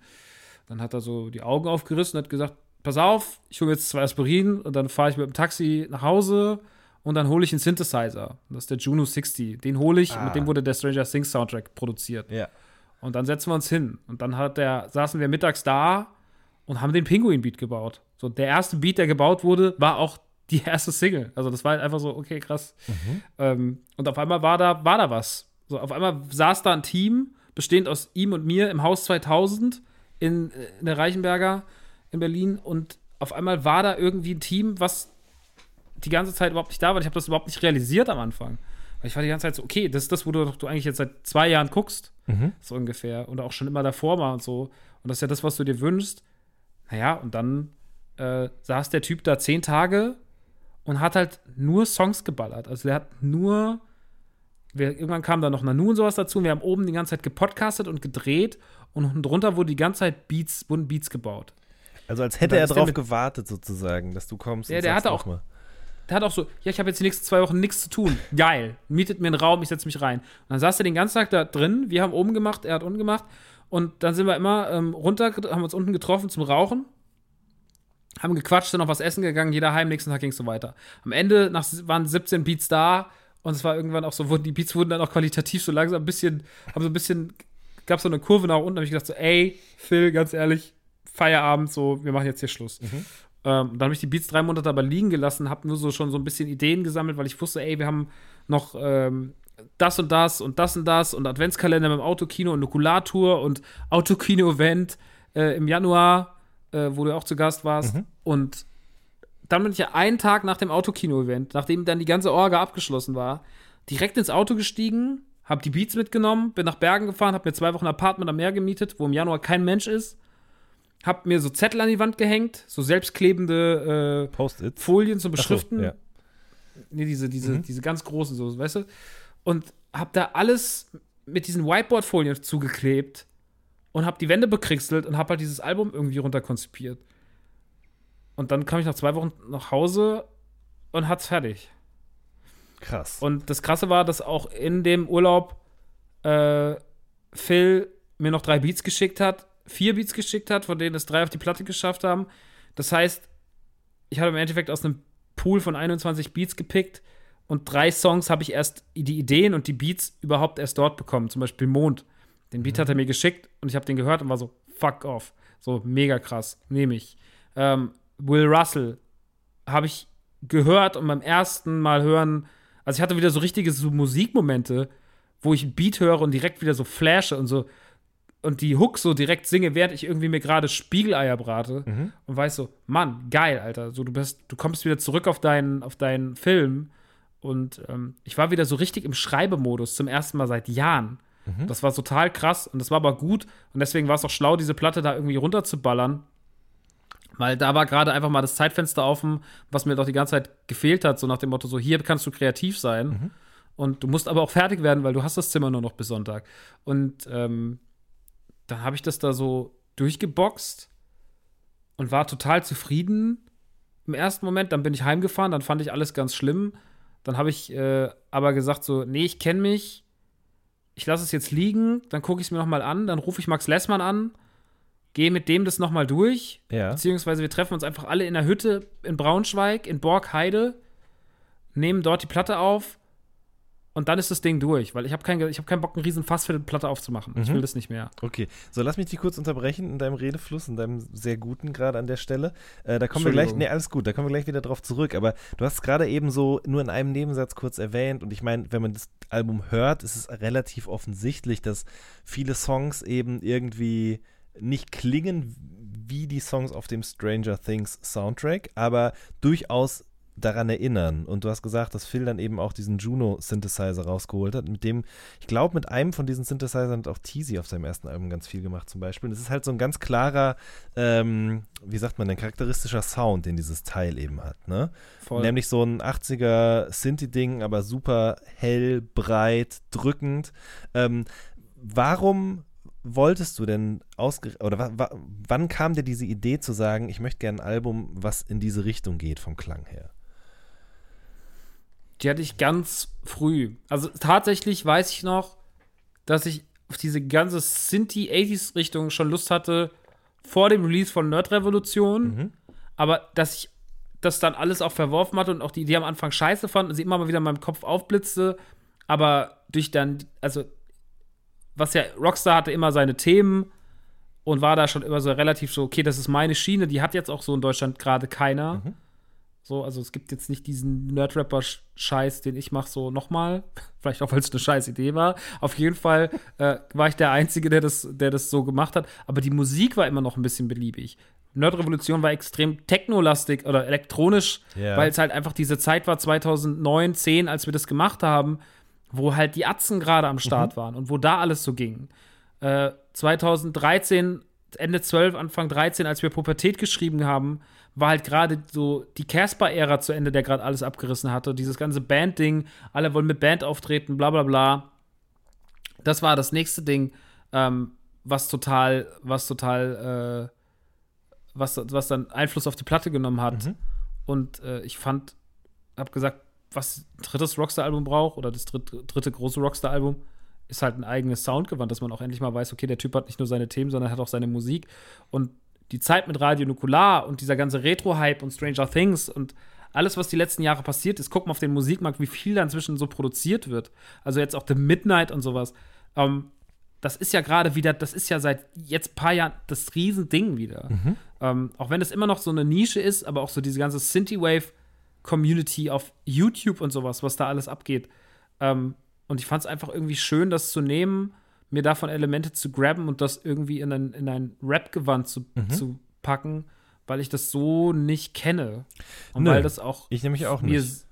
dann hat er so die Augen aufgerissen und hat gesagt, pass auf, ich hole jetzt zwei Aspirin und dann fahre ich mit dem Taxi nach Hause und dann hole ich einen Synthesizer. Das ist der Juno 60. Den hole ich, ah. mit dem wurde der Stranger Things Soundtrack produziert. Ja. Und dann setzen wir uns hin. Und dann hat der, saßen wir mittags da und haben den Pinguin-Beat gebaut. So, der erste Beat, der gebaut wurde, war auch die [LAUGHS] erste Single. Also, das war halt einfach so, okay, krass. Mhm. Ähm, und auf einmal war da, war da was. So, auf einmal saß da ein Team, bestehend aus ihm und mir im Haus 2000 in, in der Reichenberger in Berlin. Und auf einmal war da irgendwie ein Team, was die ganze Zeit überhaupt nicht da war. Ich habe das überhaupt nicht realisiert am Anfang. Weil ich war die ganze Zeit so, okay, das ist das, wo du, du eigentlich jetzt seit zwei Jahren guckst, mhm. so ungefähr. Und auch schon immer davor mal und so. Und das ist ja das, was du dir wünschst. Naja, und dann äh, saß der Typ da zehn Tage und hat halt nur Songs geballert. Also der hat nur. Wir, irgendwann kam da noch Nanu und sowas dazu. Und wir haben oben die ganze Zeit gepodcastet und gedreht und unten drunter wurde die ganze Zeit Beats, wurden Beats gebaut. Also als hätte er drauf gewartet sozusagen, dass du kommst. Ja, der hat auch. Mal. Der hat auch so, ja, ich habe jetzt die nächsten zwei Wochen nichts zu tun. Geil. Mietet mir einen Raum, ich setze mich rein. Und dann saß er den ganzen Tag da drin. Wir haben oben gemacht, er hat unten gemacht. Und dann sind wir immer ähm, runter, haben uns unten getroffen zum Rauchen, haben gequatscht, sind noch was essen gegangen, jeder heim, nächsten Tag ging es so weiter. Am Ende nach, waren 17 Beats da und es war irgendwann auch so, wurden die Beats wurden dann auch qualitativ so langsam ein bisschen, haben so ein bisschen, gab so eine Kurve nach unten, habe ich gedacht so, ey, Phil, ganz ehrlich, Feierabend, so, wir machen jetzt hier Schluss. Mhm. Ähm, dann habe ich die Beats drei Monate aber liegen gelassen, habe nur so schon so ein bisschen Ideen gesammelt, weil ich wusste, ey, wir haben noch ähm, das und das und das und das und Adventskalender mit dem Autokino und Nukulartour und Autokino-Event äh, im Januar, äh, wo du auch zu Gast warst. Mhm. Und dann bin ich ja einen Tag nach dem Autokino-Event, nachdem dann die ganze Orga abgeschlossen war, direkt ins Auto gestiegen, hab die Beats mitgenommen, bin nach Bergen gefahren, hab mir zwei Wochen ein Apartment am Meer gemietet, wo im Januar kein Mensch ist. Hab mir so Zettel an die Wand gehängt, so selbstklebende äh, Folien zum Beschriften. So, ja. Nee, diese, diese, mhm. diese ganz großen, so, weißt du? Und habe da alles mit diesen Whiteboard-Folien zugeklebt und habe die Wände bekriegselt und habe halt dieses Album irgendwie runterkonzipiert. Und dann kam ich nach zwei Wochen nach Hause und hat's fertig. Krass. Und das Krasse war, dass auch in dem Urlaub äh, Phil mir noch drei Beats geschickt hat, vier Beats geschickt hat, von denen es drei auf die Platte geschafft haben. Das heißt, ich habe im Endeffekt aus einem Pool von 21 Beats gepickt und drei Songs habe ich erst die Ideen und die Beats überhaupt erst dort bekommen. Zum Beispiel Mond. Den Beat mhm. hat er mir geschickt und ich habe den gehört und war so, fuck off. So, mega krass, nehme ich. Ähm, Will Russell habe ich gehört und beim ersten Mal hören Also ich hatte wieder so richtige so Musikmomente, wo ich ein Beat höre und direkt wieder so flashe und so und die Hook so direkt singe, während ich irgendwie mir gerade Spiegeleier brate Mhm. und weiß so, Mann, geil, Alter. So, du bist, du kommst wieder zurück auf deinen, auf deinen Film. Und ähm, ich war wieder so richtig im Schreibemodus zum ersten Mal seit Jahren. Mhm. Das war total krass und das war aber gut. Und deswegen war es auch schlau, diese Platte da irgendwie runterzuballern. Weil da war gerade einfach mal das Zeitfenster offen, was mir doch die ganze Zeit gefehlt hat, so nach dem Motto, so hier kannst du kreativ sein. Mhm. Und du musst aber auch fertig werden, weil du hast das Zimmer nur noch bis Sonntag. Und ähm, dann habe ich das da so durchgeboxt und war total zufrieden im ersten Moment. Dann bin ich heimgefahren, dann fand ich alles ganz schlimm. Dann habe ich äh, aber gesagt so, nee, ich kenne mich. Ich lasse es jetzt liegen, dann gucke ich es mir noch mal an, dann rufe ich Max Lessmann an, gehe mit dem das noch mal durch, Ja. beziehungsweise wir treffen uns einfach alle in der Hütte in Braunschweig, in Borgheide, nehmen dort die Platte auf und dann ist das Ding durch, weil ich habe keinen ich hab keinen Bock, einen riesen Fass für die Platte aufzumachen. Ich Mhm. will das nicht mehr. Okay, so lass mich dich kurz unterbrechen in deinem Redefluss, in deinem sehr guten gerade an der Stelle. Äh, da kommen wir gleich, nee, alles gut, da kommen wir gleich wieder drauf zurück. Aber du hast es gerade eben so nur in einem Nebensatz kurz erwähnt und ich meine, wenn man das Album hört, ist es relativ offensichtlich, dass viele Songs eben irgendwie nicht klingen wie die Songs auf dem Stranger Things Soundtrack, aber durchaus daran erinnern. Und du hast gesagt, dass Phil dann eben auch diesen Juno-Synthesizer rausgeholt hat, mit dem, ich glaube, mit einem von diesen Synthesizern hat auch Teasy auf seinem ersten Album ganz viel gemacht zum Beispiel. Und es ist halt so ein ganz klarer, ähm, wie sagt man, ein charakteristischer Sound, den dieses Teil eben hat, ne? Voll. Nämlich so ein 80er Synthi-Ding, aber super hell, breit, drückend. Ähm, warum wolltest du denn ausge oder wa wa wann kam dir diese Idee zu sagen, ich möchte gerne ein Album, was in diese Richtung geht vom Klang her? Die hatte ich ganz früh. Also tatsächlich weiß ich noch, dass ich auf diese ganze Sinti-80s-Richtung schon Lust hatte vor dem Release von Nerd Revolution. Mhm. Aber dass ich das dann alles auch verworfen hatte und auch die Idee am Anfang scheiße fand und sie immer mal wieder in meinem Kopf aufblitzte. Aber durch dann, also, was ja, Rockstar hatte immer seine Themen und war da schon immer so relativ so, okay, das ist meine Schiene, die hat jetzt auch so in Deutschland gerade keiner. Mhm. So, also es gibt jetzt nicht diesen Nerd-Rapper-Scheiß, den ich mache, so nochmal. [LAUGHS] Vielleicht auch, weil es eine scheiß Idee war. Auf jeden Fall äh, war ich der Einzige, der das, der das so gemacht hat. Aber die Musik war immer noch ein bisschen beliebig. Nerd-Revolution war extrem technolastig oder elektronisch, Ja. weil es halt einfach diese Zeit war, 2009, 10, als wir das gemacht haben, wo halt die Atzen gerade am Start waren und wo da alles so ging. Äh, 2013, Ende 12, Anfang 13, als wir Pubertät geschrieben haben, war halt gerade so die Casper-Ära zu Ende, der gerade alles abgerissen hatte. Dieses ganze Band-Ding, alle wollen mit Band auftreten, bla bla bla. Das war das nächste Ding, ähm, was total, was total, äh, was, was dann Einfluss auf die Platte genommen hat. Mhm. Und äh, ich fand, hab gesagt, was ein drittes Rockstar-Album braucht oder das dritte, dritte große Rockstar-Album, ist halt ein eigenes Soundgewand, dass man auch endlich mal weiß, okay, der Typ hat nicht nur seine Themen, sondern hat auch seine Musik. Und die Zeit mit Radio Nukular und dieser ganze Retro-Hype und Stranger Things und alles, was die letzten Jahre passiert ist, guck mal auf den Musikmarkt, wie viel da inzwischen so produziert wird. Also jetzt auch The Midnight und sowas. Ähm, das ist ja gerade wieder, das ist ja seit jetzt ein paar Jahren das Riesending wieder. Ähm, auch wenn es immer noch so eine Nische ist, aber auch so diese ganze Synthwave-Community auf YouTube und sowas, was da alles abgeht. Ähm, und ich fand es einfach irgendwie schön, das zu nehmen, mir davon Elemente zu grabben und das irgendwie in ein, in ein Rap-Gewand zu, zu packen, weil ich das so nicht kenne. Und Nö, weil das auch Ich nämlich auch mir, nicht.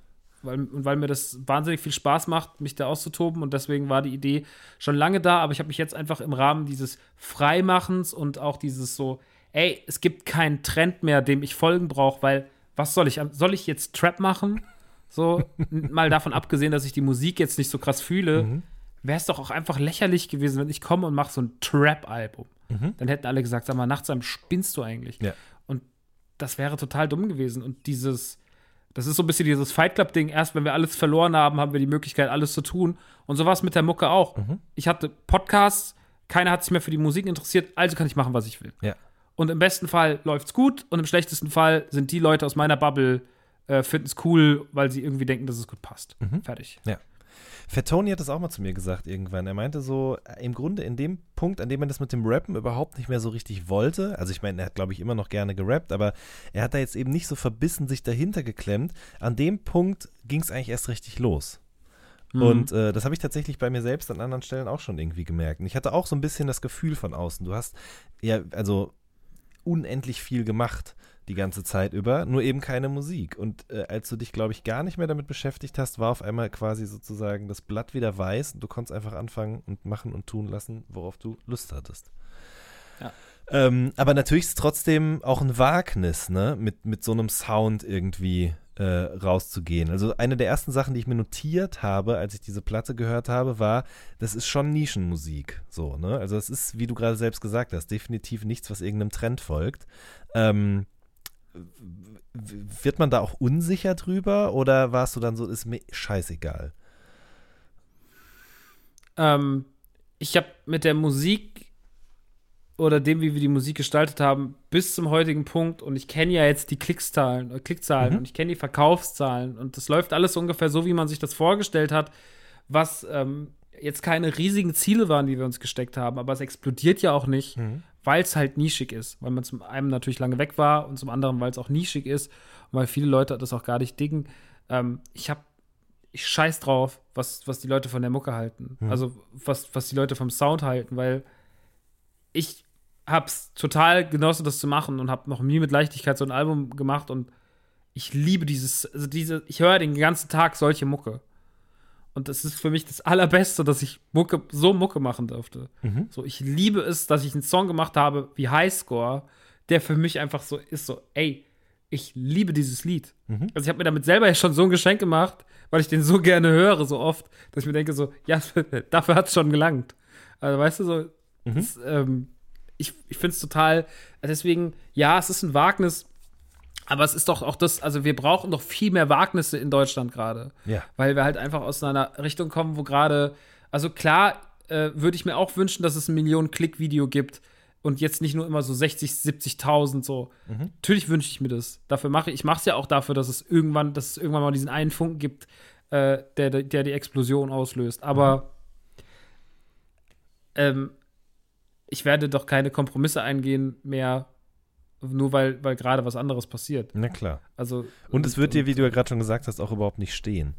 weil, und weil mir das wahnsinnig viel Spaß macht, mich da auszutoben und deswegen war die Idee schon lange da, aber ich habe mich jetzt einfach im Rahmen dieses Freimachens und auch dieses so, ey, es gibt keinen Trend mehr, dem ich folgen brauche, weil was soll ich, soll ich jetzt Trap machen? So, mal davon abgesehen, dass ich die Musik jetzt nicht so krass fühle, Mhm. Wäre es doch auch einfach lächerlich gewesen, wenn ich komme und mache so ein Trap-Album. Dann hätten alle gesagt, sag mal, nachts am spinnst du eigentlich? Mhm. Ja. Und das wäre total dumm gewesen. Und dieses, das ist so ein bisschen dieses Fight Club-Ding. Erst wenn wir alles verloren haben, haben wir die Möglichkeit, alles zu tun. Und so war es mit der Mucke auch. Mhm. Ich hatte Podcasts, keiner hat sich mehr für die Musik interessiert, also kann ich machen, was ich will. Ja. Und im besten Fall läuft's gut und im schlechtesten Fall sind die Leute aus meiner Bubble, äh, finden es cool, weil sie irgendwie denken, dass es gut passt. Mhm. Fertig. Ja. Fettoni hat das auch mal zu mir gesagt irgendwann. Er meinte so, äh, im Grunde in dem Punkt, an dem er das mit dem Rappen überhaupt nicht mehr so richtig wollte, also ich meine, er hat, glaube ich, immer noch gerne gerappt, aber er hat da jetzt eben nicht so verbissen sich dahinter geklemmt. An dem Punkt ging es eigentlich erst richtig los. Mhm. Und äh, das habe ich tatsächlich bei mir selbst an anderen Stellen auch schon irgendwie gemerkt. Und ich hatte auch so ein bisschen das Gefühl von außen. Du hast ja, also unendlich viel gemacht die ganze Zeit über, nur eben keine Musik. Und äh, als du dich, glaube ich, gar nicht mehr damit beschäftigt hast, war auf einmal quasi sozusagen das Blatt wieder weiß und du konntest einfach anfangen und machen und tun lassen, worauf du Lust hattest. Ja. Ähm, aber natürlich ist es trotzdem auch ein Wagnis, ne, mit, mit so einem Sound irgendwie äh, rauszugehen. Also eine der ersten Sachen, die ich mir notiert habe, als ich diese Platte gehört habe, war, das ist schon Nischenmusik. So, ne? Also es ist, wie du gerade selbst gesagt hast, definitiv nichts, was irgendeinem Trend folgt. Ähm, wird man da auch unsicher drüber oder warst du dann so, ist mir scheißegal? Ähm, ich habe mit der Musik oder dem, wie wir die Musik gestaltet haben, bis zum heutigen Punkt und ich kenne ja jetzt die Klickzahlen, äh, Klickzahlen mhm. und ich kenne die Verkaufszahlen und das läuft alles ungefähr so, wie man sich das vorgestellt hat, was ähm, jetzt keine riesigen Ziele waren, die wir uns gesteckt haben, aber es explodiert ja auch nicht. Mhm weil es halt nischig ist. Weil man zum einen natürlich lange weg war und zum anderen, weil es auch nischig ist und weil viele Leute das auch gar nicht dicken. Ähm, ich habe ich scheiß drauf, was, was die Leute von der Mucke halten. Hm. Also was, was die Leute vom Sound halten, weil ich hab's total genossen, das zu machen und hab noch nie mit Leichtigkeit so ein Album gemacht und ich liebe dieses, also diese, ich höre den ganzen Tag solche Mucke. Und das ist für mich das Allerbeste, dass ich Mucke, so Mucke machen durfte. Mhm. So, ich liebe es, dass ich einen Song gemacht habe wie Highscore, der für mich einfach so ist, so, ey, ich liebe dieses Lied. Mhm. Also ich habe mir damit selber ja schon so ein Geschenk gemacht, weil ich den so [LAUGHS] gerne höre, so oft, dass ich mir denke, so, ja, [LAUGHS] dafür hat es schon gelangt. Also weißt du, so, mhm. das, ähm, ich, ich finde es total, deswegen, ja, es ist ein Wagnis, aber es ist doch auch das, also wir brauchen doch viel mehr Wagnisse in Deutschland gerade. Ja. Weil wir halt einfach aus einer Richtung kommen, wo gerade, also klar, äh, würde ich mir auch wünschen, dass es ein Millionen-Klick-Video gibt und jetzt nicht nur immer so 60, 70.000 so. Mhm. Natürlich wünsche ich mir das. Dafür mache ich, ich mache es ja auch dafür, dass es irgendwann, dass es irgendwann mal diesen einen Funken gibt, äh, der, der die Explosion auslöst. Aber mhm. ähm, ich werde doch keine Kompromisse eingehen mehr nur weil, weil gerade was anderes passiert. Na klar. Also, und es wird dir, wie du ja gerade schon gesagt hast, auch überhaupt nicht stehen.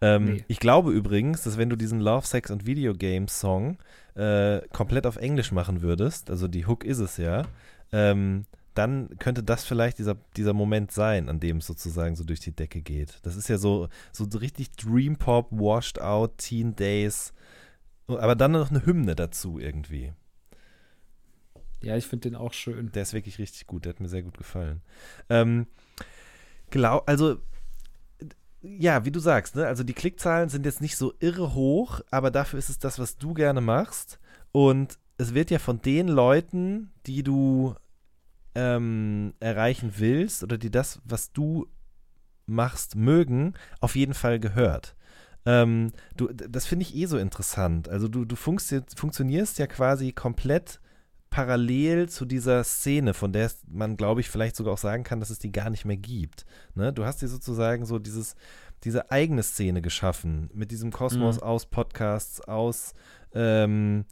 Ähm, nee. Ich glaube übrigens, dass wenn du diesen Love, Sex und Video Game Song äh, komplett auf Englisch machen würdest, also die Hook ist es ja, ähm, dann könnte das vielleicht dieser, dieser Moment sein, an dem es sozusagen so durch die Decke geht. Das ist ja so, so richtig Dream Pop, Washed Out, Teen Days, aber dann noch eine Hymne dazu irgendwie. Ja, ich finde den auch schön. Der ist wirklich richtig gut, der hat mir sehr gut gefallen. Ähm, glaub, also ja, wie du sagst, ne? also die Klickzahlen sind jetzt nicht so irre hoch, aber dafür ist es das, was du gerne machst. Und es wird ja von den Leuten, die du ähm, erreichen willst oder die das, was du machst, mögen, auf jeden Fall gehört. Ähm, du, das finde ich eh so interessant. Also du, du funktionierst ja quasi komplett parallel zu dieser Szene, von der man, glaube ich, vielleicht sogar auch sagen kann, dass es die gar nicht mehr gibt. Ne? Du hast dir sozusagen so dieses, diese eigene Szene geschaffen, mit diesem Kosmos mhm. aus Podcasts, aus ähm,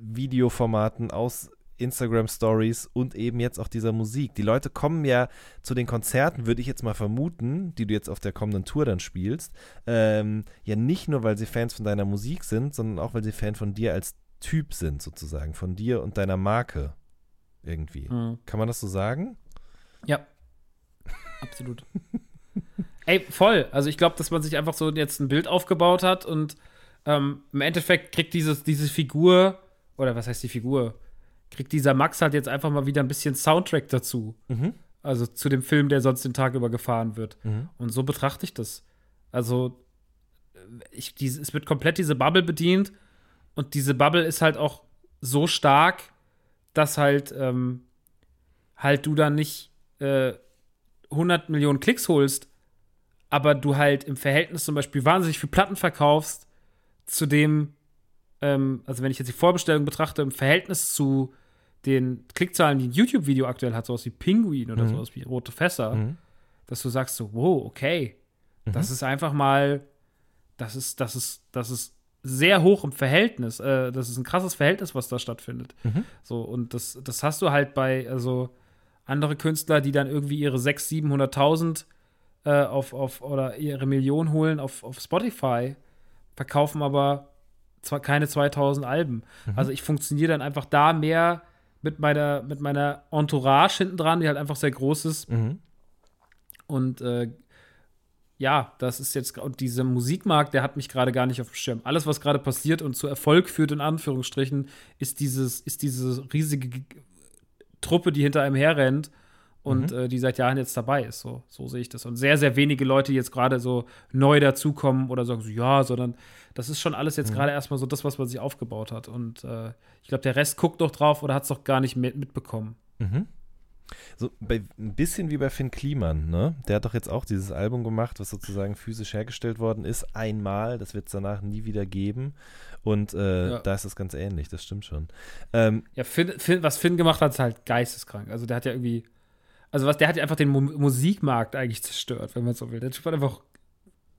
Videoformaten, aus Instagram Stories und eben jetzt auch dieser Musik. Die Leute kommen ja zu den Konzerten, würde ich jetzt mal vermuten, die du jetzt auf der kommenden Tour dann spielst, ähm, ja nicht nur, weil sie Fans von deiner Musik sind, sondern auch, weil sie Fan von dir als Typ sind, sozusagen, von dir und deiner Marke irgendwie. Mhm. Kann man das so sagen? Ja. Absolut. Ey, voll. Also ich glaube, dass man sich einfach so jetzt ein Bild aufgebaut hat und ähm, im Endeffekt kriegt dieses, diese Figur, oder was heißt die Figur? Kriegt dieser Max halt jetzt einfach mal wieder ein bisschen Soundtrack dazu. Mhm. Also zu dem Film, der sonst den Tag über gefahren wird. Mhm. Und so betrachte ich das. Also, ich, die, es wird komplett diese Bubble bedient und diese Bubble ist halt auch so stark, dass halt, ähm, halt du dann nicht äh, 100 Millionen Klicks holst, aber du halt im Verhältnis zum Beispiel wahnsinnig viel Platten verkaufst, zu dem, ähm, also wenn ich jetzt die Vorbestellung betrachte, im Verhältnis zu den Klickzahlen, die ein YouTube-Video aktuell hat, sowas wie Pinguin oder mhm. sowas wie Rote Fässer, mhm. dass du sagst so, wow, okay, mhm. das ist einfach mal das ist, das ist, das ist sehr hoch im Verhältnis. Äh, das ist ein krasses Verhältnis, was da stattfindet. Mhm. So, und das, das hast du halt bei, also andere Künstler, die dann irgendwie ihre 600.000, 700.000 äh, auf, auf, oder ihre Million holen auf, auf Spotify, verkaufen aber zwar keine 2000 Alben. Mhm. Also ich funktioniere dann einfach da mehr mit meiner, mit meiner Entourage hinten dran, die halt einfach sehr groß ist. Mhm. Und äh, ja, das ist jetzt, und dieser Musikmarkt, der hat mich gerade gar nicht auf dem Schirm. Alles, was gerade passiert und zu Erfolg führt, in Anführungsstrichen, ist dieses, ist diese riesige Truppe, die hinter einem herrennt und äh, die seit Jahren jetzt dabei ist. So, so sehe ich das. Und sehr, sehr wenige Leute, die jetzt gerade so neu dazukommen oder sagen so, ja, sondern das ist schon alles jetzt gerade erstmal so das, was man sich aufgebaut hat. Und äh, ich glaube, der Rest guckt doch drauf oder hat es doch gar nicht mit, mitbekommen. Mhm. So bei, ein bisschen wie bei Finn Kliman, ne? Der hat doch jetzt auch dieses Album gemacht, was sozusagen physisch hergestellt worden ist, einmal. Das wird es danach nie wieder geben. Und äh, Ja. da ist das ganz ähnlich, das stimmt schon. Ähm, Ja, Finn, Finn, was Finn gemacht hat, ist halt geisteskrank. Also der hat ja irgendwie, also was, der hat ja einfach den Mu Musikmarkt eigentlich zerstört, wenn man so will. Der Typ hat einfach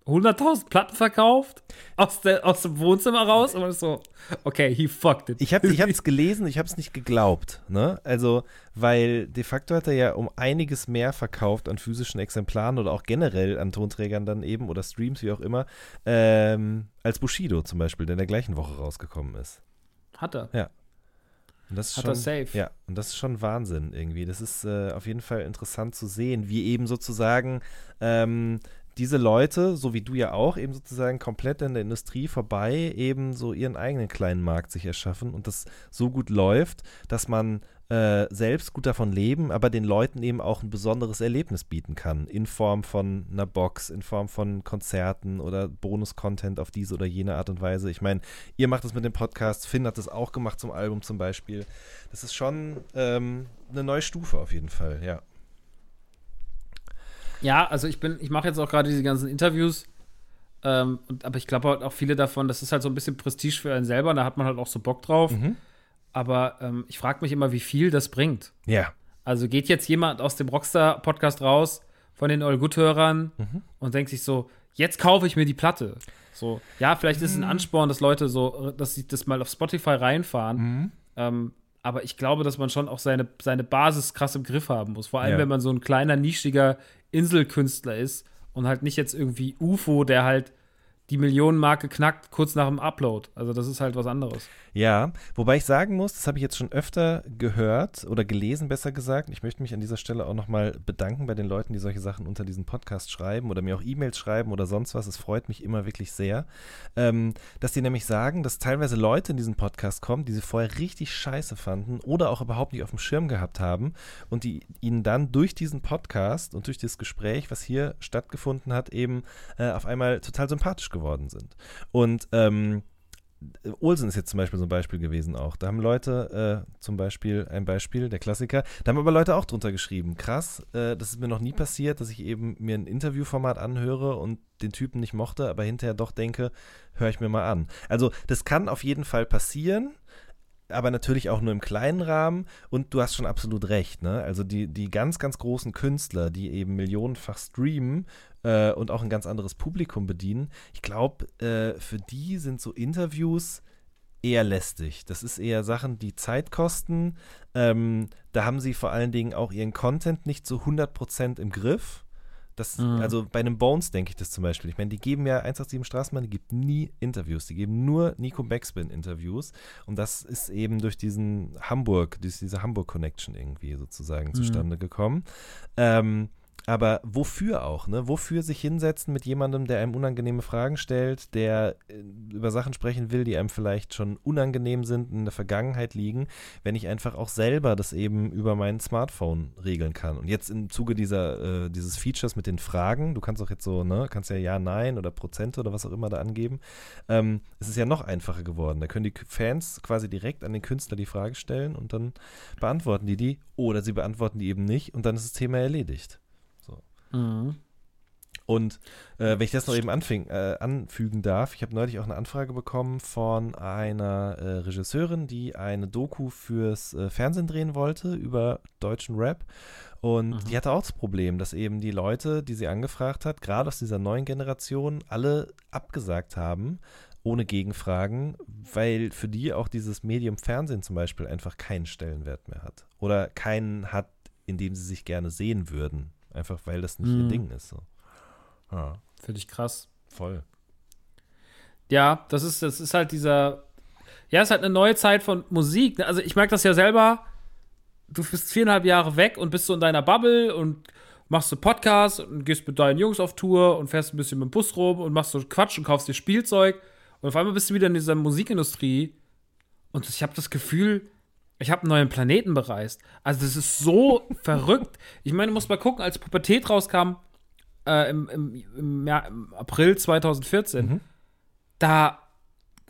100.000 Platten verkauft aus, der, aus dem Wohnzimmer raus und man ist so, okay, he fucked it. Ich habe ich es [LAUGHS] gelesen, ich habe es nicht geglaubt. Ne? Also, weil de facto hat er ja um einiges mehr verkauft an physischen Exemplaren oder auch generell an Tonträgern dann eben oder Streams, wie auch immer, ähm, als Bushido zum Beispiel, der in der gleichen Woche rausgekommen ist. Hat er. Und das ist Hat schon, er safe. Ja, und das ist schon Wahnsinn irgendwie. Das ist äh, auf jeden Fall interessant zu sehen, wie eben sozusagen ähm, diese Leute, so wie du ja auch, eben sozusagen komplett an der Industrie vorbei, eben so ihren eigenen kleinen Markt sich erschaffen und das so gut läuft, dass man äh, selbst gut davon leben, aber den Leuten eben auch ein besonderes Erlebnis bieten kann, in Form von einer Box, in Form von Konzerten oder Bonus-Content auf diese oder jene Art und Weise. Ich meine, ihr macht das mit dem Podcast, Finn hat das auch gemacht zum Album zum Beispiel. Das ist schon ähm, eine neue Stufe auf jeden Fall, ja. Ja, also ich bin, ich mache jetzt auch gerade diese ganzen Interviews, ähm, und, aber ich glaube halt auch viele davon, das ist halt so ein bisschen Prestige für einen selber, und da hat man halt auch so Bock drauf. Mhm. Aber ähm, ich frage mich immer, wie viel das bringt. Ja. Also geht jetzt jemand aus dem Rockstar-Podcast raus von den All Good-Hörern Mhm. und denkt sich so, jetzt kaufe ich mir die Platte. So, ja, vielleicht ist es Mhm. ein Ansporn, dass Leute so, dass sie das mal auf Spotify reinfahren. Mhm. Ähm, aber ich glaube, dass man schon auch seine, seine Basis krass im Griff haben muss. Vor allem, Ja. wenn man so ein kleiner, nischiger Inselkünstler ist und halt nicht jetzt irgendwie UFO, der halt die Millionenmarke knackt kurz nach dem Upload. Also das ist halt was anderes. Ja, wobei ich sagen muss, das habe ich jetzt schon öfter gehört oder gelesen, besser gesagt. Ich möchte mich an dieser Stelle auch nochmal bedanken bei den Leuten, die solche Sachen unter diesen Podcast schreiben oder mir auch E-Mails schreiben oder sonst was. Es freut mich immer wirklich sehr, ähm, dass die nämlich sagen, dass teilweise Leute in diesen Podcast kommen, die sie vorher richtig scheiße fanden oder auch überhaupt nicht auf dem Schirm gehabt haben und die ihnen dann durch diesen Podcast und durch das Gespräch, was hier stattgefunden hat, eben äh, auf einmal total sympathisch geworden sind. Und ähm, Olsen ist jetzt zum Beispiel so ein Beispiel gewesen auch. Da haben Leute, äh, zum Beispiel ein Beispiel, der Klassiker, da haben aber Leute auch drunter geschrieben, krass, äh, das ist mir noch nie passiert, dass ich eben mir ein Interviewformat anhöre und den Typen nicht mochte, aber hinterher doch denke, höre ich mir mal an. Also das kann auf jeden Fall passieren, aber natürlich auch nur im kleinen Rahmen und du hast schon absolut recht, ne? Also die, die ganz, ganz großen Künstler, die eben millionenfach streamen äh, und auch ein ganz anderes Publikum bedienen, ich glaube, äh, für die sind so Interviews eher lästig. Das ist eher Sachen, die Zeit kosten. Ähm, da haben sie vor allen Dingen auch ihren Content nicht so 100% im Griff. Das, Mhm. Also bei einem Bones denke ich das zum Beispiel. Ich meine, die geben ja 187 Straßenbahn, die gibt nie Interviews. Die geben nur Nico Backspin Interviews. Und das ist eben durch diesen Hamburg, durch diese Hamburg-Connection irgendwie sozusagen zustande gekommen. Ähm, aber wofür auch, ne? Wofür sich hinsetzen mit jemandem, der einem unangenehme Fragen stellt, der äh, über Sachen sprechen will, die einem vielleicht schon unangenehm sind, in der Vergangenheit liegen, wenn ich einfach auch selber das eben über mein Smartphone regeln kann. Und jetzt im Zuge dieser, äh, dieses Features mit den Fragen, du kannst auch jetzt so, ne, kannst ja Ja, Nein oder Prozente oder was auch immer da angeben, ähm, es ist ja noch einfacher geworden. Da können die Fans quasi direkt an den Künstler die Frage stellen und dann beantworten die die oder sie beantworten die eben nicht und dann ist das Thema erledigt. Mhm. Und äh, wenn ich das noch eben anfing, äh, anfügen darf, ich habe neulich auch eine Anfrage bekommen von einer äh, Regisseurin, die eine Doku fürs äh, Fernsehen drehen wollte über deutschen Rap. Und mhm. die hatte auch das Problem, dass eben die Leute, die sie angefragt hat, gerade aus dieser neuen Generation, alle abgesagt haben, ohne Gegenfragen, weil für die auch dieses Medium Fernsehen zum Beispiel einfach keinen Stellenwert mehr hat. Oder keinen hat, in dem sie sich gerne sehen würden. Einfach weil das nicht mhm. ihr Ding ist. So. Ja. Finde ich krass. Voll. Ja, das ist, das ist halt dieser. Ja, es ist halt eine neue Zeit von Musik. Ne? Also ich merke das ja selber. Du bist viereinhalb Jahre weg und bist so in deiner Bubble und machst du Podcasts und gehst mit deinen Jungs auf Tour und fährst ein bisschen mit dem Bus rum und machst so Quatsch und kaufst dir Spielzeug. Und auf einmal bist du wieder in dieser Musikindustrie und ich habe das Gefühl, ich habe einen neuen Planeten bereist. Also das ist so [LAUGHS] verrückt. Ich meine, du musst mal gucken, als Pubertät rauskam, äh, im, im, im, ja, im, April 2014, mhm. da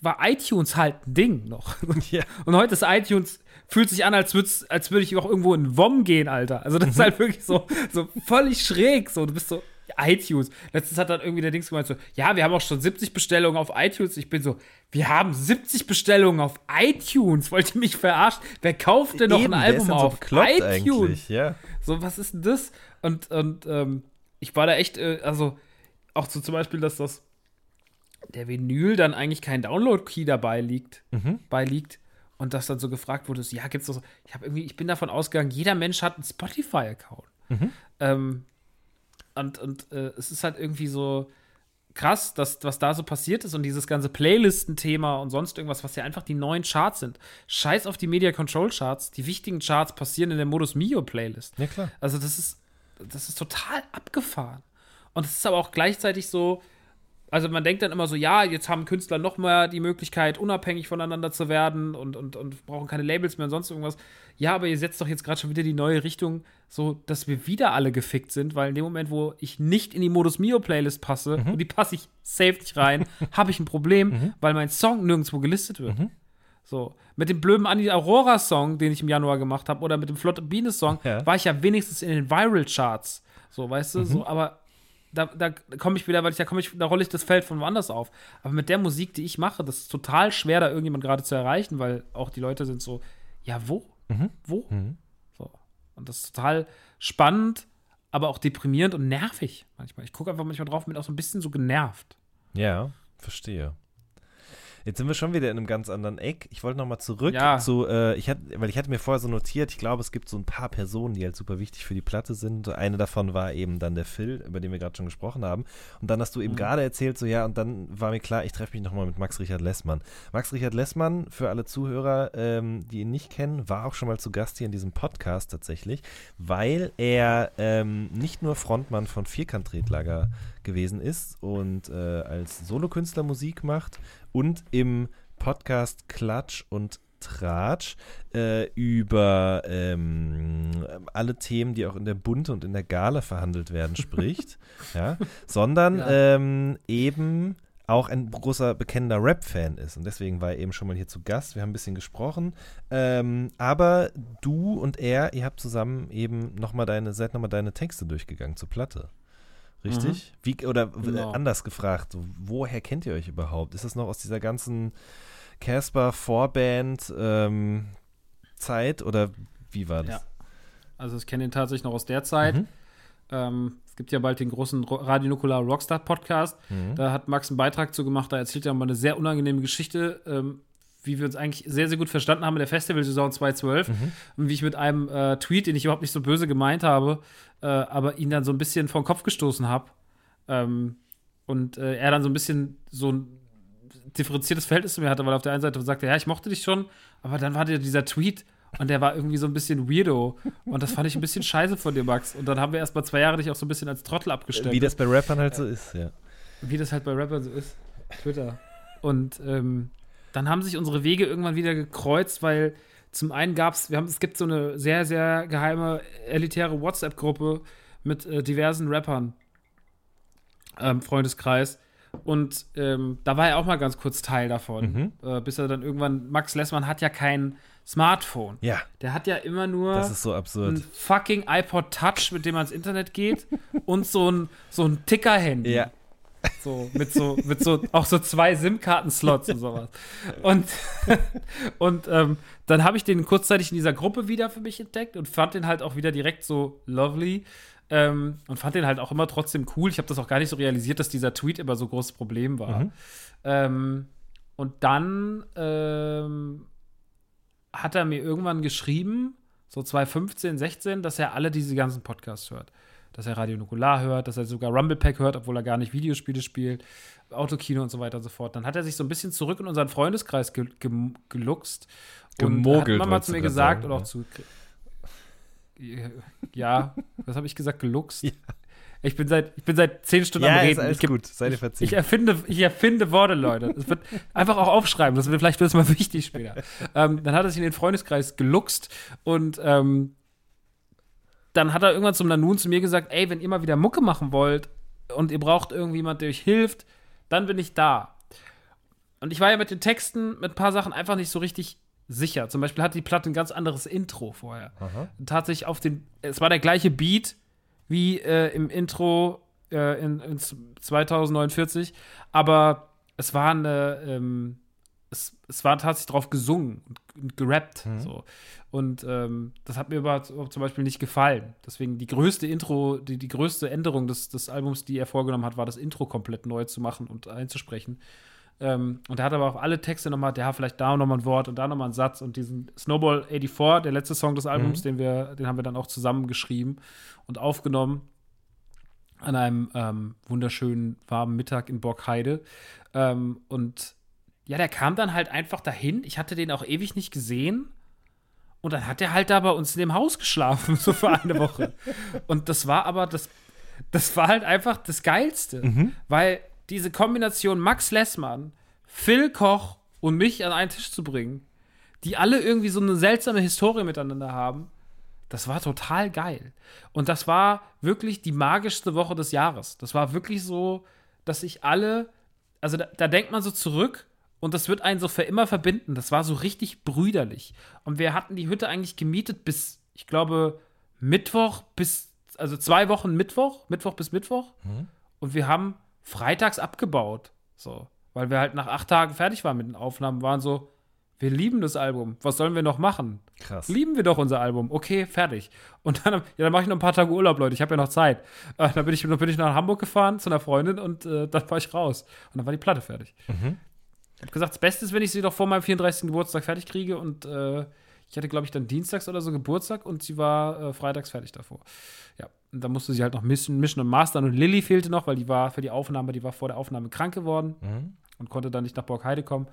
war iTunes halt ein Ding noch. [LAUGHS] Ja. Und heute ist iTunes, fühlt sich an, als, als würde ich auch irgendwo in WOM gehen, Alter. Also das ist mhm. halt wirklich so, so völlig schräg. So, du bist so, iTunes. Letztens hat dann irgendwie der Dings gemeint so, ja, wir haben auch schon 70 Bestellungen auf iTunes. Ich bin so, wir haben 70 Bestellungen auf iTunes. Wollt ihr mich verarschen? Wer kauft denn noch Eben, ein Album auf so iTunes? Ja. So, was ist denn das? Und, und ähm, ich war da echt, äh, also auch so zum Beispiel, dass das der Vinyl dann eigentlich kein Download-Key dabei liegt, mhm. beiliegt und das dann so gefragt wurde, so, ja, gibt's das so, ich habe irgendwie, ich bin davon ausgegangen, jeder Mensch hat einen Spotify-Account. Mhm. Ähm, und und äh, es ist halt irgendwie so krass, dass, was da so passiert ist und dieses ganze Playlisten-Thema und sonst irgendwas, was ja einfach die neuen Charts sind. Scheiß auf die Media Control Charts. Die wichtigen Charts passieren in der Modus Mio Playlist. Ja, klar. Also, das ist, das ist total abgefahren. Und es ist aber auch gleichzeitig so, also man denkt dann immer so, ja, jetzt haben Künstler noch mehr die Möglichkeit, unabhängig voneinander zu werden und, und, und brauchen keine Labels mehr und sonst irgendwas. Ja, aber ihr setzt doch jetzt gerade schon wieder die neue Richtung, so dass wir wieder alle gefickt sind, weil in dem Moment, wo ich nicht in die Modus Mio Playlist passe mhm. und die passe ich safe nicht rein, [LAUGHS] habe ich ein Problem, mhm. weil mein Song nirgendwo gelistet wird. Mhm. So, mit dem blöden Andy Aurora Song, den ich im Januar gemacht habe, oder mit dem Flotte Biene Song, ja. war ich ja wenigstens in den Viral Charts. So, weißt du, so, mhm. aber da, da komme ich wieder, weil ich da komme ich, da rolle ich das Feld von woanders auf. Aber mit der Musik, die ich mache, das ist total schwer, da irgendjemand gerade zu erreichen, weil auch die Leute sind so, ja, wo? Mhm. Wo? Mhm. So. Und das ist total spannend, aber auch deprimierend und nervig manchmal. Ich gucke einfach manchmal drauf und bin auch so ein bisschen so genervt. Ja, verstehe. Jetzt sind wir schon wieder in einem ganz anderen Eck. Ich wollte nochmal zurück ja. zu, äh, ich hatte, weil ich hatte mir vorher so notiert, ich glaube, es gibt so ein paar Personen, die halt super wichtig für die Platte sind. Eine davon war eben dann der Phil, über den wir gerade schon gesprochen haben. Und dann hast du eben mhm. gerade erzählt, so ja, und dann war mir klar, ich treffe mich nochmal mit Max Richard Lessmann. Max Richard Lessmann, für alle Zuhörer, ähm, die ihn nicht kennen, war auch schon mal zu Gast hier in diesem Podcast tatsächlich, weil er ähm, nicht nur Frontmann von Vierkant-Tretlager gewesen ist und äh, als Solokünstler Musik macht und im Podcast Klatsch und Tratsch äh, über ähm, alle Themen, die auch in der Bunte und in der Gala verhandelt werden, [LAUGHS] spricht, ja, sondern ja. Ähm, eben auch ein großer bekennender Rap-Fan ist. Und deswegen war er eben schon mal hier zu Gast. Wir haben ein bisschen gesprochen. Ähm, aber du und er, ihr habt zusammen eben nochmal deine, seid nochmal deine Texte durchgegangen zur Platte. Richtig? Mhm. Wie, oder genau. anders gefragt, woher kennt ihr euch überhaupt? Ist das noch aus dieser ganzen Casper Vorband ähm, Zeit oder wie war das? Ja. Also ich kenne ihn tatsächlich noch aus der Zeit. Mhm. Ähm, es gibt ja bald den großen Radio Nukular Rockstar Podcast. Mhm. Da hat Max einen Beitrag zu gemacht. Da erzählt er mal eine sehr unangenehme Geschichte, ähm, wie wir uns eigentlich sehr, sehr gut verstanden haben in der Festivalsaison 2012 mhm. und wie ich mit einem äh, Tweet, den ich überhaupt nicht so böse gemeint habe, äh, aber ihn dann so ein bisschen vor den Kopf gestoßen habe. Ähm, und äh, er dann so ein bisschen so ein differenziertes Verhältnis zu mir hatte, weil auf der einen Seite sagte, ja, ich mochte dich schon, aber dann war dir dieser Tweet und der war irgendwie so ein bisschen weirdo. Und das fand ich ein bisschen [LAUGHS] scheiße von dir, Max. Und dann haben wir erst mal zwei Jahre dich auch so ein bisschen als Trottel abgestellt. Wie das bei Rappern halt so ist, ja. Wie das halt bei Rappern so ist. Twitter. Und ähm, dann haben sich unsere Wege irgendwann wieder gekreuzt, weil zum einen gab es, wir haben, es gibt so eine sehr, sehr geheime, elitäre WhatsApp-Gruppe mit äh, diversen Rappern, ähm, Freundeskreis. Und ähm, da war er auch mal ganz kurz Teil davon. Mhm. Äh, bis er dann irgendwann, Max Lessmann hat ja keinen Smartphone. Ja. Der hat ja immer nur Das ist so absurd. ein fucking iPod Touch, mit dem man ins Internet geht [LAUGHS] und so ein, so ein Ticker-Handy. Ja. So, mit so, mit so, auch so zwei SIM-Karten-Slots und sowas. Und, [LAUGHS] und ähm, dann habe ich den kurzzeitig in dieser Gruppe wieder für mich entdeckt und fand den halt auch wieder direkt so lovely. Ähm, und fand den halt auch immer trotzdem cool. Ich habe das auch gar nicht so realisiert, dass dieser Tweet immer so ein großes Problem war. Mhm. Ähm, und dann ähm, hat er mir irgendwann geschrieben, so 2015, 16, dass er alle diese ganzen Podcasts hört. Dass er Radio Nukular hört, dass er sogar Rumble Pack hört, obwohl er gar nicht Videospiele spielt, Autokino und so weiter und so fort. Dann hat er sich so ein bisschen zurück in unseren Freundeskreis ge ge geluchst. Gemogelt, Und hat mal wolltest zu mir gesagt sagen, oder auch ja. zu. [LAUGHS] Ja, was habe ich gesagt? Geluchst? Ich bin seit, ich bin seit zehn Stunden am Ja, Reden. ist alles ich gut. Sei dir ich, verziehen. ich, erfinde, ich erfinde Worte, Leute. Das wird einfach auch aufschreiben. Das wird vielleicht wird es mal wichtig später. ähm, dann hat er sich in den Freundeskreis geluchst und ähm, dann hat er irgendwann zum Nanun zu mir gesagt: Ey, wenn ihr mal wieder Mucke machen wollt und ihr braucht irgendjemand, der euch hilft, dann bin ich da. Und ich war ja mit den Texten, mit ein paar Sachen einfach nicht so richtig sicher. Zum Beispiel hat die Platte ein ganz anderes Intro vorher. Aha. Tatsächlich auf den, es war der gleiche Beat wie äh, im Intro äh, in, in 2049, aber es war eine, ähm, es, es war tatsächlich drauf gesungen und, und gerappt. Mhm. So. Und ähm, das hat mir aber zum Beispiel nicht gefallen. Deswegen die größte Intro, die, die größte Änderung des, des Albums, die er vorgenommen hat, war das Intro komplett neu zu machen und einzusprechen. Ähm, und er hat aber auf alle Texte nochmal, der hat vielleicht da nochmal ein Wort und da nochmal einen Satz und diesen Snowball 84, der letzte Song des Albums, den wir, den haben wir dann auch zusammen geschrieben und aufgenommen an einem ähm, wunderschönen warmen Mittag in Borgheide. Ähm, und ja, der kam dann halt einfach dahin. Ich hatte den auch ewig nicht gesehen. Und dann hat er halt da bei uns in dem Haus geschlafen, [LAUGHS] so für eine Woche. Und das war aber das, das war halt einfach das Geilste. Weil diese Kombination Max Lessmann, Phil Koch und mich an einen Tisch zu bringen, die alle irgendwie so eine seltsame Historie miteinander haben, das war total geil. Und das war wirklich die magischste Woche des Jahres. Das war wirklich so, dass sich alle, also da, da denkt man so zurück und das wird einen so für immer verbinden. Das war so richtig brüderlich. Und wir hatten die Hütte eigentlich gemietet bis, ich glaube, Mittwoch bis, also zwei Wochen Mittwoch, Mittwoch bis Mittwoch. Und wir haben freitags abgebaut. So. Weil wir halt nach acht Tagen fertig waren mit den Aufnahmen, waren so, wir lieben das Album. Was sollen wir noch machen? Krass. Lieben wir doch unser Album. Okay, fertig. Und dann, ja, dann mache ich noch ein paar Tage Urlaub, Leute. Ich habe ja noch Zeit. Äh, dann, bin ich, bin ich nach Hamburg gefahren zu einer Freundin und äh, dann war ich raus. Und dann war die Platte fertig. Ich habe gesagt, das Beste ist, wenn ich sie doch vor meinem 34. Geburtstag fertig kriege. Und äh, ich hatte, glaube ich, dann dienstags oder so Geburtstag und sie war äh, freitags fertig davor. Ja, und dann musste sie halt noch mischen, mischen und mastern. Und Lilly fehlte noch, weil die war für die Aufnahme, die war vor der Aufnahme krank geworden Mhm. und konnte dann nicht nach Borgheide kommen.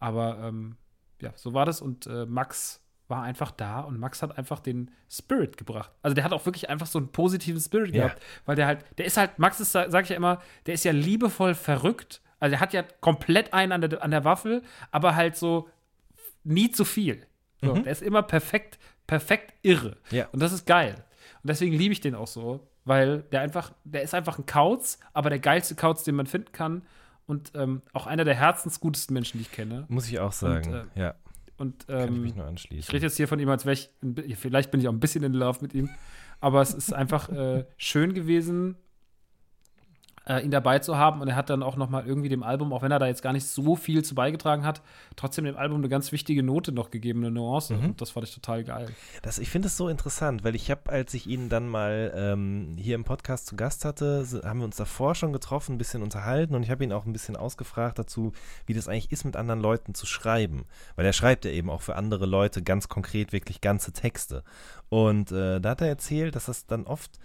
Aber ähm, ja, so war das. Und äh, Max war einfach da und Max hat einfach den Spirit gebracht. Also der hat auch wirklich einfach so einen positiven Spirit Ja. gehabt, weil der halt, der ist halt, Max ist, sag ich ja immer, der ist ja liebevoll verrückt. Also der hat ja komplett einen an der, an der Waffel, aber halt so nie zu viel. So, Der ist immer perfekt, perfekt irre. Ja. Und das ist geil. Und deswegen liebe ich den auch so, weil der einfach, der ist einfach ein Kauz, aber der geilste Kauz, den man finden kann. Und ähm, auch einer der herzensgutesten Menschen, die ich kenne. Muss ich auch sagen. Und, ja, Und kann ich ähm, mich nur ich anschließen. rede jetzt hier von ihm, als wäre ich, vielleicht bin ich auch ein bisschen in Love mit ihm, aber es ist einfach äh, schön gewesen, äh, ihn dabei zu haben. Und er hat dann auch noch mal irgendwie dem Album, auch wenn er da jetzt gar nicht so viel zu beigetragen hat, trotzdem dem Album eine ganz wichtige Note noch gegeben, eine Nuance. Mhm. Und das fand ich total geil. Das, ich finde es so interessant, weil ich habe, als ich ihn dann mal ähm, hier im Podcast zu Gast hatte, haben wir uns davor schon getroffen, ein bisschen unterhalten und ich habe ihn auch ein bisschen ausgefragt dazu, wie das eigentlich ist, mit anderen Leuten zu schreiben. Weil er schreibt ja eben auch für andere Leute ganz konkret wirklich ganze Texte. Und äh, da hat er erzählt, dass das dann oft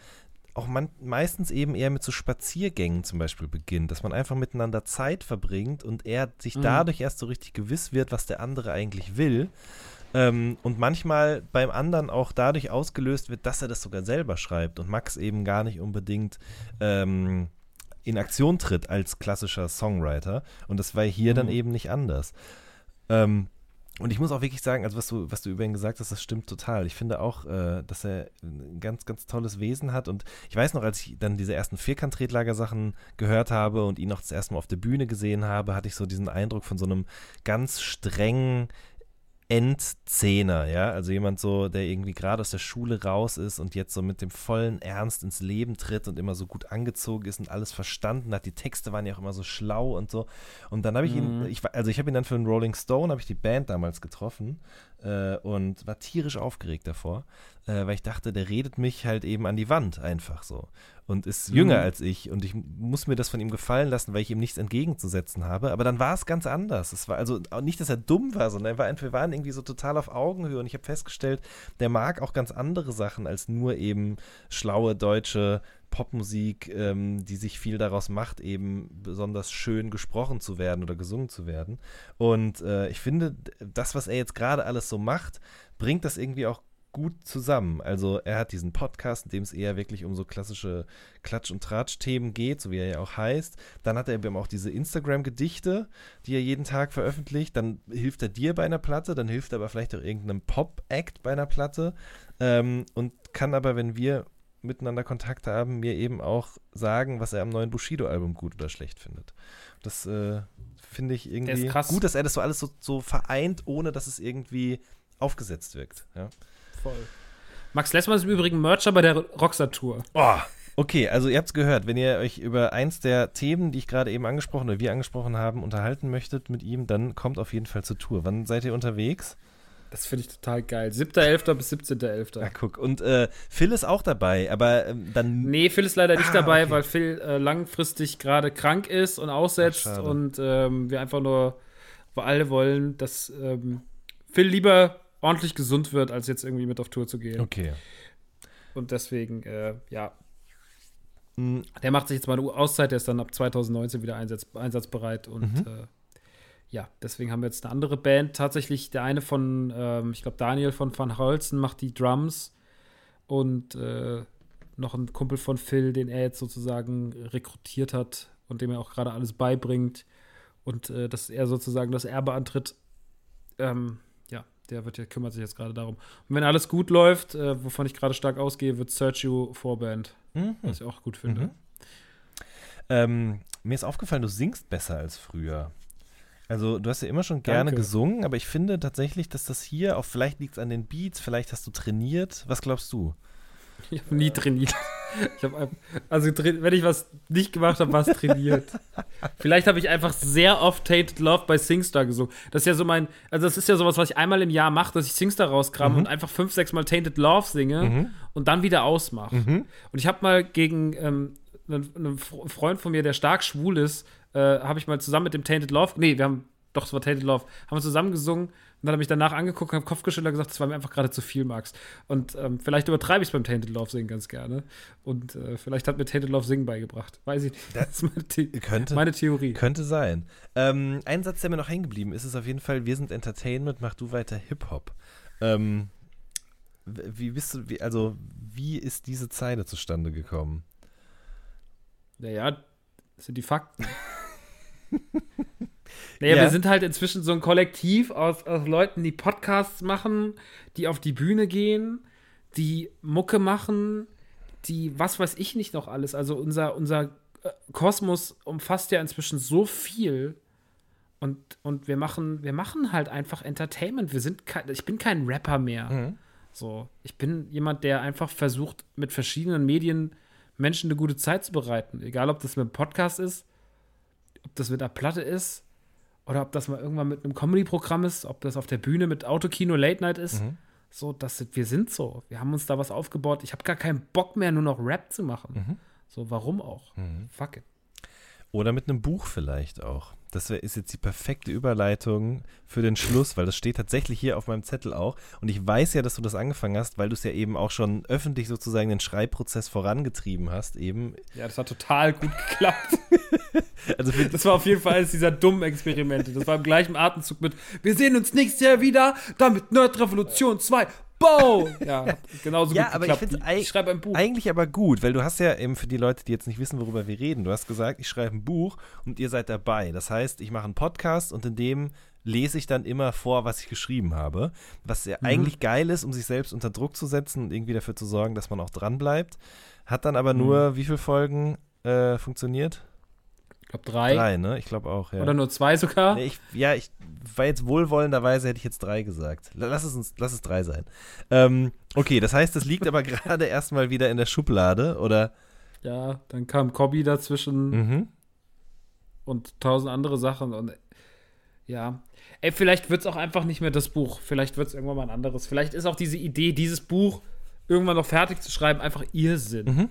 auch man, meistens eben eher mit so Spaziergängen zum Beispiel beginnt, dass man einfach miteinander Zeit verbringt und er sich Mhm. dadurch erst so richtig gewiss wird, was der andere eigentlich will. Ähm, und manchmal beim anderen auch dadurch ausgelöst wird, dass er das sogar selber schreibt und Max eben gar nicht unbedingt ähm, in Aktion tritt als klassischer Songwriter. Und das war hier dann Mhm. eben nicht anders. Ähm, und ich muss auch wirklich sagen, also was du, was du über ihn gesagt hast, das stimmt total. Ich finde auch, äh, dass er ein ganz, ganz tolles Wesen hat. Und ich weiß noch, als ich dann diese ersten Vierkant-Tretlager-Sachen gehört habe und ihn noch das erste Mal auf der Bühne gesehen habe, hatte ich so diesen Eindruck von so einem ganz strengen, Endzehner, ja, also jemand so, der irgendwie gerade aus der Schule raus ist und jetzt so mit dem vollen Ernst ins Leben tritt und immer so gut angezogen ist und alles verstanden hat. Die Texte waren ja auch immer so schlau und so. Und dann habe ich ihn, Mhm. ich, also ich habe ihn dann für den Rolling Stone, habe ich die Band damals getroffen äh, und war tierisch aufgeregt davor, äh, weil ich dachte, der redet mich halt eben an die Wand einfach so und ist jünger Mhm. als ich und ich muss mir das von ihm gefallen lassen, weil ich ihm nichts entgegenzusetzen habe. Aber dann war es ganz anders. Es war also nicht, dass er dumm war, sondern er war, wir waren irgendwie so total auf Augenhöhe und ich habe festgestellt, der mag auch ganz andere Sachen als nur eben schlaue deutsche Popmusik, ähm, die sich viel daraus macht, eben besonders schön gesprochen zu werden oder gesungen zu werden. Und äh, ich finde, das, was er jetzt gerade alles so macht, bringt das irgendwie auch gut zusammen. Also er hat diesen Podcast, in dem es eher wirklich um so klassische Klatsch- und Tratsch-Themen geht, so wie er ja auch heißt. Dann hat er eben auch diese Instagram-Gedichte, die er jeden Tag veröffentlicht. Dann hilft er dir bei einer Platte, dann hilft er aber vielleicht auch irgendeinem Pop-Act bei einer Platte. Ähm, und kann aber, wenn wir miteinander Kontakt haben, mir eben auch sagen, was er am neuen Bushido-Album gut oder schlecht findet. Das äh, finde ich irgendwie krass. gut, dass er das so alles so, so vereint, ohne dass es irgendwie aufgesetzt wirkt. Ja. Voll. Max Lessmann ist im Übrigen Mercher bei der Rockstar-Tour. Oh, okay, also ihr habt es gehört, wenn ihr euch über eins der Themen, die ich gerade eben angesprochen oder wir angesprochen haben, unterhalten möchtet mit ihm, dann kommt auf jeden Fall zur Tour. Wann seid ihr unterwegs? Das finde ich total geil. 7.11. bis 17.11. Ja, guck. Und äh, Phil ist auch dabei, aber ähm, dann. Nee, Phil ist leider nicht Ah, dabei, okay. weil Phil äh, langfristig gerade krank ist und aussetzt Ach, und ähm, wir einfach nur, wir alle wollen, dass ähm, Phil lieber ordentlich gesund wird, als jetzt irgendwie mit auf Tour zu gehen. Okay. Und deswegen, äh, ja, Mm, der macht sich jetzt mal eine Auszeit, der ist dann ab 2019 wieder einsatz, einsatzbereit und Mhm. Ja, deswegen haben wir jetzt eine andere Band. Tatsächlich der eine von, ähm, ich glaube, Daniel von Van Holzen macht die Drums und äh, noch ein Kumpel von Phil, den er jetzt sozusagen rekrutiert hat und dem er auch gerade alles beibringt und äh, dass er sozusagen das Erbe antritt. Ähm, ja, der wird, der kümmert sich jetzt gerade darum. Und wenn alles gut läuft, äh, wovon ich gerade stark ausgehe, wird Sergio Vorband, mhm. was ich auch gut finde. Mhm. Ähm, mir ist aufgefallen, du singst besser als früher. Also du hast ja immer schon gerne Danke. gesungen, aber ich finde tatsächlich, dass das hier, auch vielleicht liegt es an den Beats, vielleicht hast du trainiert. Was glaubst du? Ich habe nie trainiert. Ich hab, also wenn ich was nicht gemacht habe, war es trainiert. Vielleicht habe ich einfach sehr oft Tainted Love bei Singstar gesungen. Das ist ja so mein, also das ist ja sowas, was ich einmal im Jahr mache, dass ich Singstar rauskram Mhm. und einfach fünf, sechs Mal Tainted Love singe und dann wieder ausmache. Mhm. Und ich habe mal gegen ähm, einen, einen Fr- Freund von mir, der stark schwul ist, äh, habe ich mal zusammen mit dem Tainted Love, nee, wir haben, doch, es war Tainted Love, haben wir zusammen gesungen und dann habe ich danach angeguckt und habe Kopf geschüttelt und gesagt, das war mir einfach gerade zu viel, Max. Und ähm, vielleicht übertreibe ich es beim Tainted Love singen ganz gerne. Und äh, vielleicht hat mir Tainted Love singen beigebracht. Weiß ich nicht. [LAUGHS] Das ist meine, The Könnte, meine Theorie. könnte sein. Ähm, ein Satz, der mir noch hängen geblieben ist, ist auf jeden Fall, wir sind Entertainment, mach du weiter Hip-Hop. Ähm, wie bist du, wie, also wie ist diese Zeile zustande gekommen? Naja, das sind die Fakten. [LAUGHS] [LAUGHS] naja, Ja. wir sind halt inzwischen so ein Kollektiv aus, aus Leuten, die Podcasts machen, die auf die Bühne gehen, die Mucke machen, die was weiß ich nicht noch alles. Also unser, unser äh, Kosmos umfasst ja inzwischen so viel. Und, und wir machen, wir machen halt einfach Entertainment. Wir sind kein, ich bin kein Rapper mehr. Mhm. So, ich bin jemand, der einfach versucht, mit verschiedenen Medien Menschen eine gute Zeit zu bereiten. Egal, ob das mit einem Podcast ist, ob das mit einer Platte ist oder ob das mal irgendwann mit einem Comedy-Programm ist, ob das auf der Bühne mit Autokino Late Night ist. Mhm. So, das sind, wir sind so. Wir haben uns da was aufgebaut. Ich habe gar keinen Bock mehr, nur noch Rap zu machen. Mhm. So, warum auch? Mhm. Fuck it. Oder mit einem Buch vielleicht auch. Das ist jetzt die perfekte Überleitung für den Schluss, weil das steht tatsächlich hier auf meinem Zettel auch. Und ich weiß ja, dass du das angefangen hast, weil du es ja eben auch schon öffentlich sozusagen den Schreibprozess vorangetrieben hast, eben. Ja, das hat total gut geklappt. [LAUGHS] Also Das war auf jeden Fall eines dieser dummen Experimente. Das war im gleichen Atemzug mit Wir sehen uns nächstes Jahr wieder, dann mit Nerd Revolution 2. Bow! Ja, genauso Ja, gut aber ich geklappt. eig- ich schreibe ein Buch. Eigentlich aber gut, weil du hast ja eben für die Leute, die jetzt nicht wissen, worüber wir reden, du hast gesagt, ich schreibe ein Buch und ihr seid dabei. Das heißt, ich mache einen Podcast und in dem lese ich dann immer vor, was ich geschrieben habe. Was ja eigentlich geil ist, um sich selbst unter Druck zu setzen und irgendwie dafür zu sorgen, dass man auch dran bleibt. Hat dann aber nur wie viele Folgen äh, funktioniert? Glaube drei. Drei, ne? Ich glaube auch, ja. Oder nur zwei sogar. Nee, ich, ja, ich war jetzt wohlwollenderweise, hätte ich jetzt drei gesagt. Lass es, uns, lass es drei sein. Ähm, okay, das heißt, es liegt aber [LAUGHS] gerade erstmal wieder in der Schublade, oder? Ja, dann kam Cobby dazwischen Mhm. und tausend andere Sachen und ja. Ey, vielleicht wird es auch einfach nicht mehr das Buch. Vielleicht wird es irgendwann mal ein anderes. Vielleicht ist auch diese Idee, dieses Buch irgendwann noch fertig zu schreiben, einfach Irrsinn. Mhm.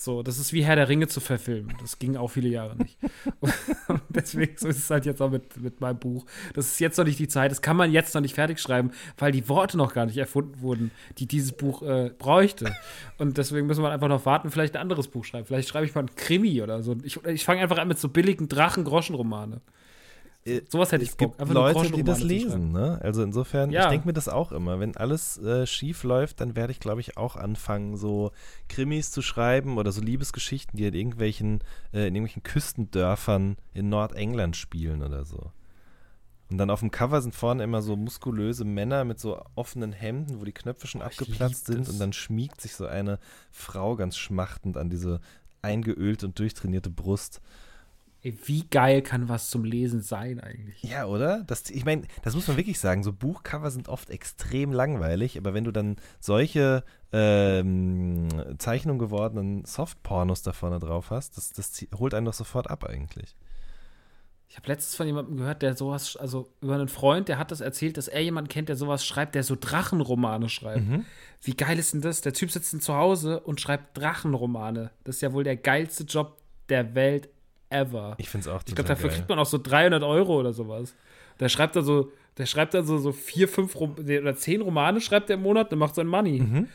So, das ist wie Herr der Ringe zu verfilmen. Das ging auch viele Jahre nicht. Und [LAUGHS] deswegen so ist es halt jetzt auch mit, mit meinem Buch. Das ist jetzt noch nicht die Zeit. Das kann man jetzt noch nicht fertig schreiben, weil die Worte noch gar nicht erfunden wurden, die dieses Buch äh, bräuchte. Und deswegen müssen wir einfach noch warten, vielleicht ein anderes Buch schreiben. Vielleicht schreibe ich mal ein Krimi oder so. Ich, ich fange einfach an mit so billigen Drachen-Groschen-Romane. Äh, Sowas hätte ich es gibt Leute, die das lesen, ne? Also insofern, Ja. ich denke mir das auch immer. Wenn alles äh, schief läuft, dann werde ich, glaube ich, auch anfangen, so Krimis zu schreiben oder so Liebesgeschichten, die in irgendwelchen, äh, in irgendwelchen Küstendörfern in Nordengland spielen oder so. Und dann auf dem Cover sind vorne immer so muskulöse Männer mit so offenen Hemden, wo die Knöpfe schon Oh, abgeplatzt sind das. und dann schmiegt sich so eine Frau ganz schmachtend an diese eingeölt und durchtrainierte Brust. Ey, wie geil kann was zum Lesen sein eigentlich? Ja, oder? Das, ich meine, das muss man wirklich sagen. So Buchcover sind oft extrem langweilig, aber wenn du dann solche ähm, Zeichnung gewordenen Softpornos da vorne drauf hast, das, das holt einen doch sofort ab eigentlich. Ich habe letztens von jemandem gehört, der sowas, also über einen Freund, der hat das erzählt, dass er jemanden kennt, der sowas schreibt, der so Drachenromane schreibt. Mhm. Wie geil ist denn das? Der Typ sitzt zu Hause und schreibt Drachenromane. Das ist ja wohl der geilste Job der Welt ever. Ich finde es auch Ich glaube, total dafür geil. kriegt man auch so 300 Euro oder sowas. Der schreibt dann so, der schreibt dann so, so vier, fünf Rom oder zehn Romane schreibt er im Monat und macht sein Money. Mhm.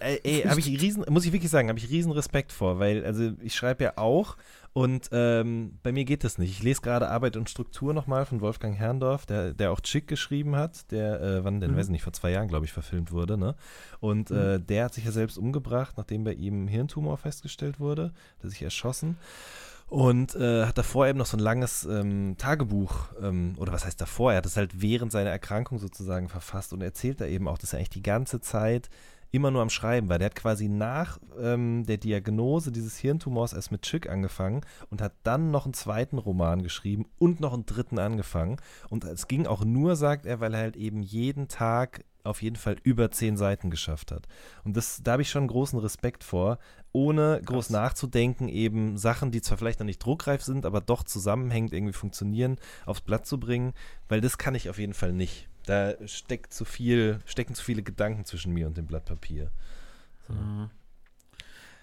Ey, ey habe ich riesen, muss ich wirklich sagen, habe ich riesen Respekt vor, weil also ich schreibe ja auch und ähm, bei mir geht das nicht. Ich lese gerade Arbeit und Struktur nochmal von Wolfgang Herrndorf, der, der auch Chick geschrieben hat, der, äh, wann denn, Mhm. weiß ich nicht, vor zwei Jahren, glaube ich, verfilmt wurde, ne? Und äh, der hat sich ja selbst umgebracht, nachdem bei ihm Hirntumor festgestellt wurde, hat er sich erschossen. Und äh, hat davor eben noch so ein langes ähm, Tagebuch, ähm, oder was heißt davor? Er hat es halt während seiner Erkrankung sozusagen verfasst und erzählt da eben auch, dass er eigentlich die ganze Zeit immer nur am Schreiben war. Der hat quasi nach ähm, der Diagnose dieses Hirntumors erst mit Chick angefangen und hat dann noch einen zweiten Roman geschrieben und noch einen dritten angefangen. Und es ging auch nur, sagt er, weil er halt eben jeden Tag auf jeden Fall über zehn Seiten geschafft hat. Und das, da habe ich schon großen Respekt vor, ohne groß Krass. nachzudenken, eben Sachen, die zwar vielleicht noch nicht druckreif sind, aber doch zusammenhängend irgendwie funktionieren, aufs Blatt zu bringen, weil das kann ich auf jeden Fall nicht. Da steckt zu viel, stecken zu viele Gedanken zwischen mir und dem Blatt Papier. Mhm.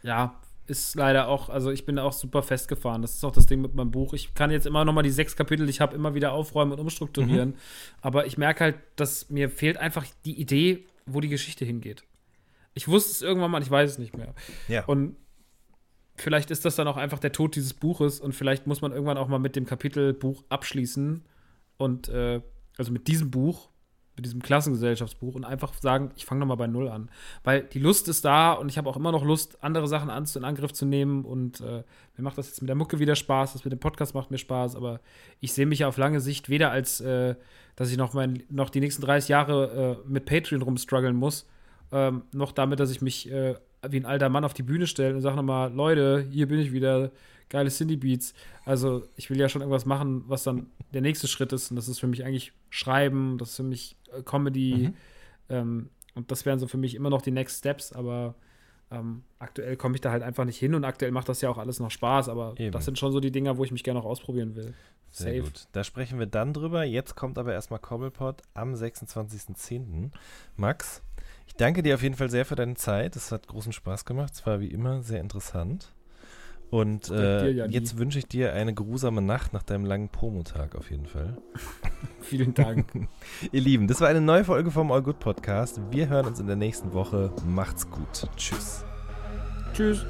Ja, ist leider auch, also ich bin da auch super festgefahren. Das ist auch das Ding mit meinem Buch. Ich kann jetzt immer noch mal die sechs Kapitel, die ich habe, immer wieder aufräumen und umstrukturieren. Aber ich merke halt, dass mir fehlt einfach die Idee, wo die Geschichte hingeht. Ich wusste es irgendwann mal, ich weiß es nicht mehr. Ja. Und vielleicht ist das dann auch einfach der Tod dieses Buches und vielleicht muss man irgendwann auch mal mit dem Kapitel Buch abschließen und äh, also mit diesem Buch, mit diesem Klassengesellschaftsbuch und einfach sagen, ich fange nochmal bei Null an. Weil die Lust ist da und ich habe auch immer noch Lust, andere Sachen an, in Angriff zu nehmen und äh, mir macht das jetzt mit der Mucke wieder Spaß, das mit dem Podcast macht mir Spaß, aber ich sehe mich ja auf lange Sicht weder als, äh, dass ich noch, mein, noch die nächsten 30 Jahre äh, mit Patreon rumstruggeln muss, ähm, noch damit, dass ich mich äh, wie ein alter Mann auf die Bühne stelle und sage nochmal, Leute, hier bin ich wieder, geile Cindy Beats. Also ich will ja schon irgendwas machen, was dann der nächste Schritt ist und das ist für mich eigentlich Schreiben, das ist für mich äh, Comedy Mhm. ähm, und das wären so für mich immer noch die Next Steps, aber ähm, aktuell komme ich da halt einfach nicht hin und aktuell macht das ja auch alles noch Spaß, aber Eben. das sind schon so die Dinger, wo ich mich gerne noch ausprobieren will. Sehr Safe. gut. Da sprechen wir dann drüber. Jetzt kommt aber erstmal Cobblepot am 26.10. Max, ich danke dir auf jeden Fall sehr für deine Zeit. Es hat großen Spaß gemacht. Es war wie immer sehr interessant. Und äh, Janni. jetzt wünsche ich dir eine geruhsame Nacht nach deinem langen Promotag auf jeden Fall. [LAUGHS] Vielen Dank. [LAUGHS] Ihr Lieben, das war eine neue Folge vom All Good Podcast. Wir hören uns in der nächsten Woche. Macht's gut. Tschüss. Tschüss.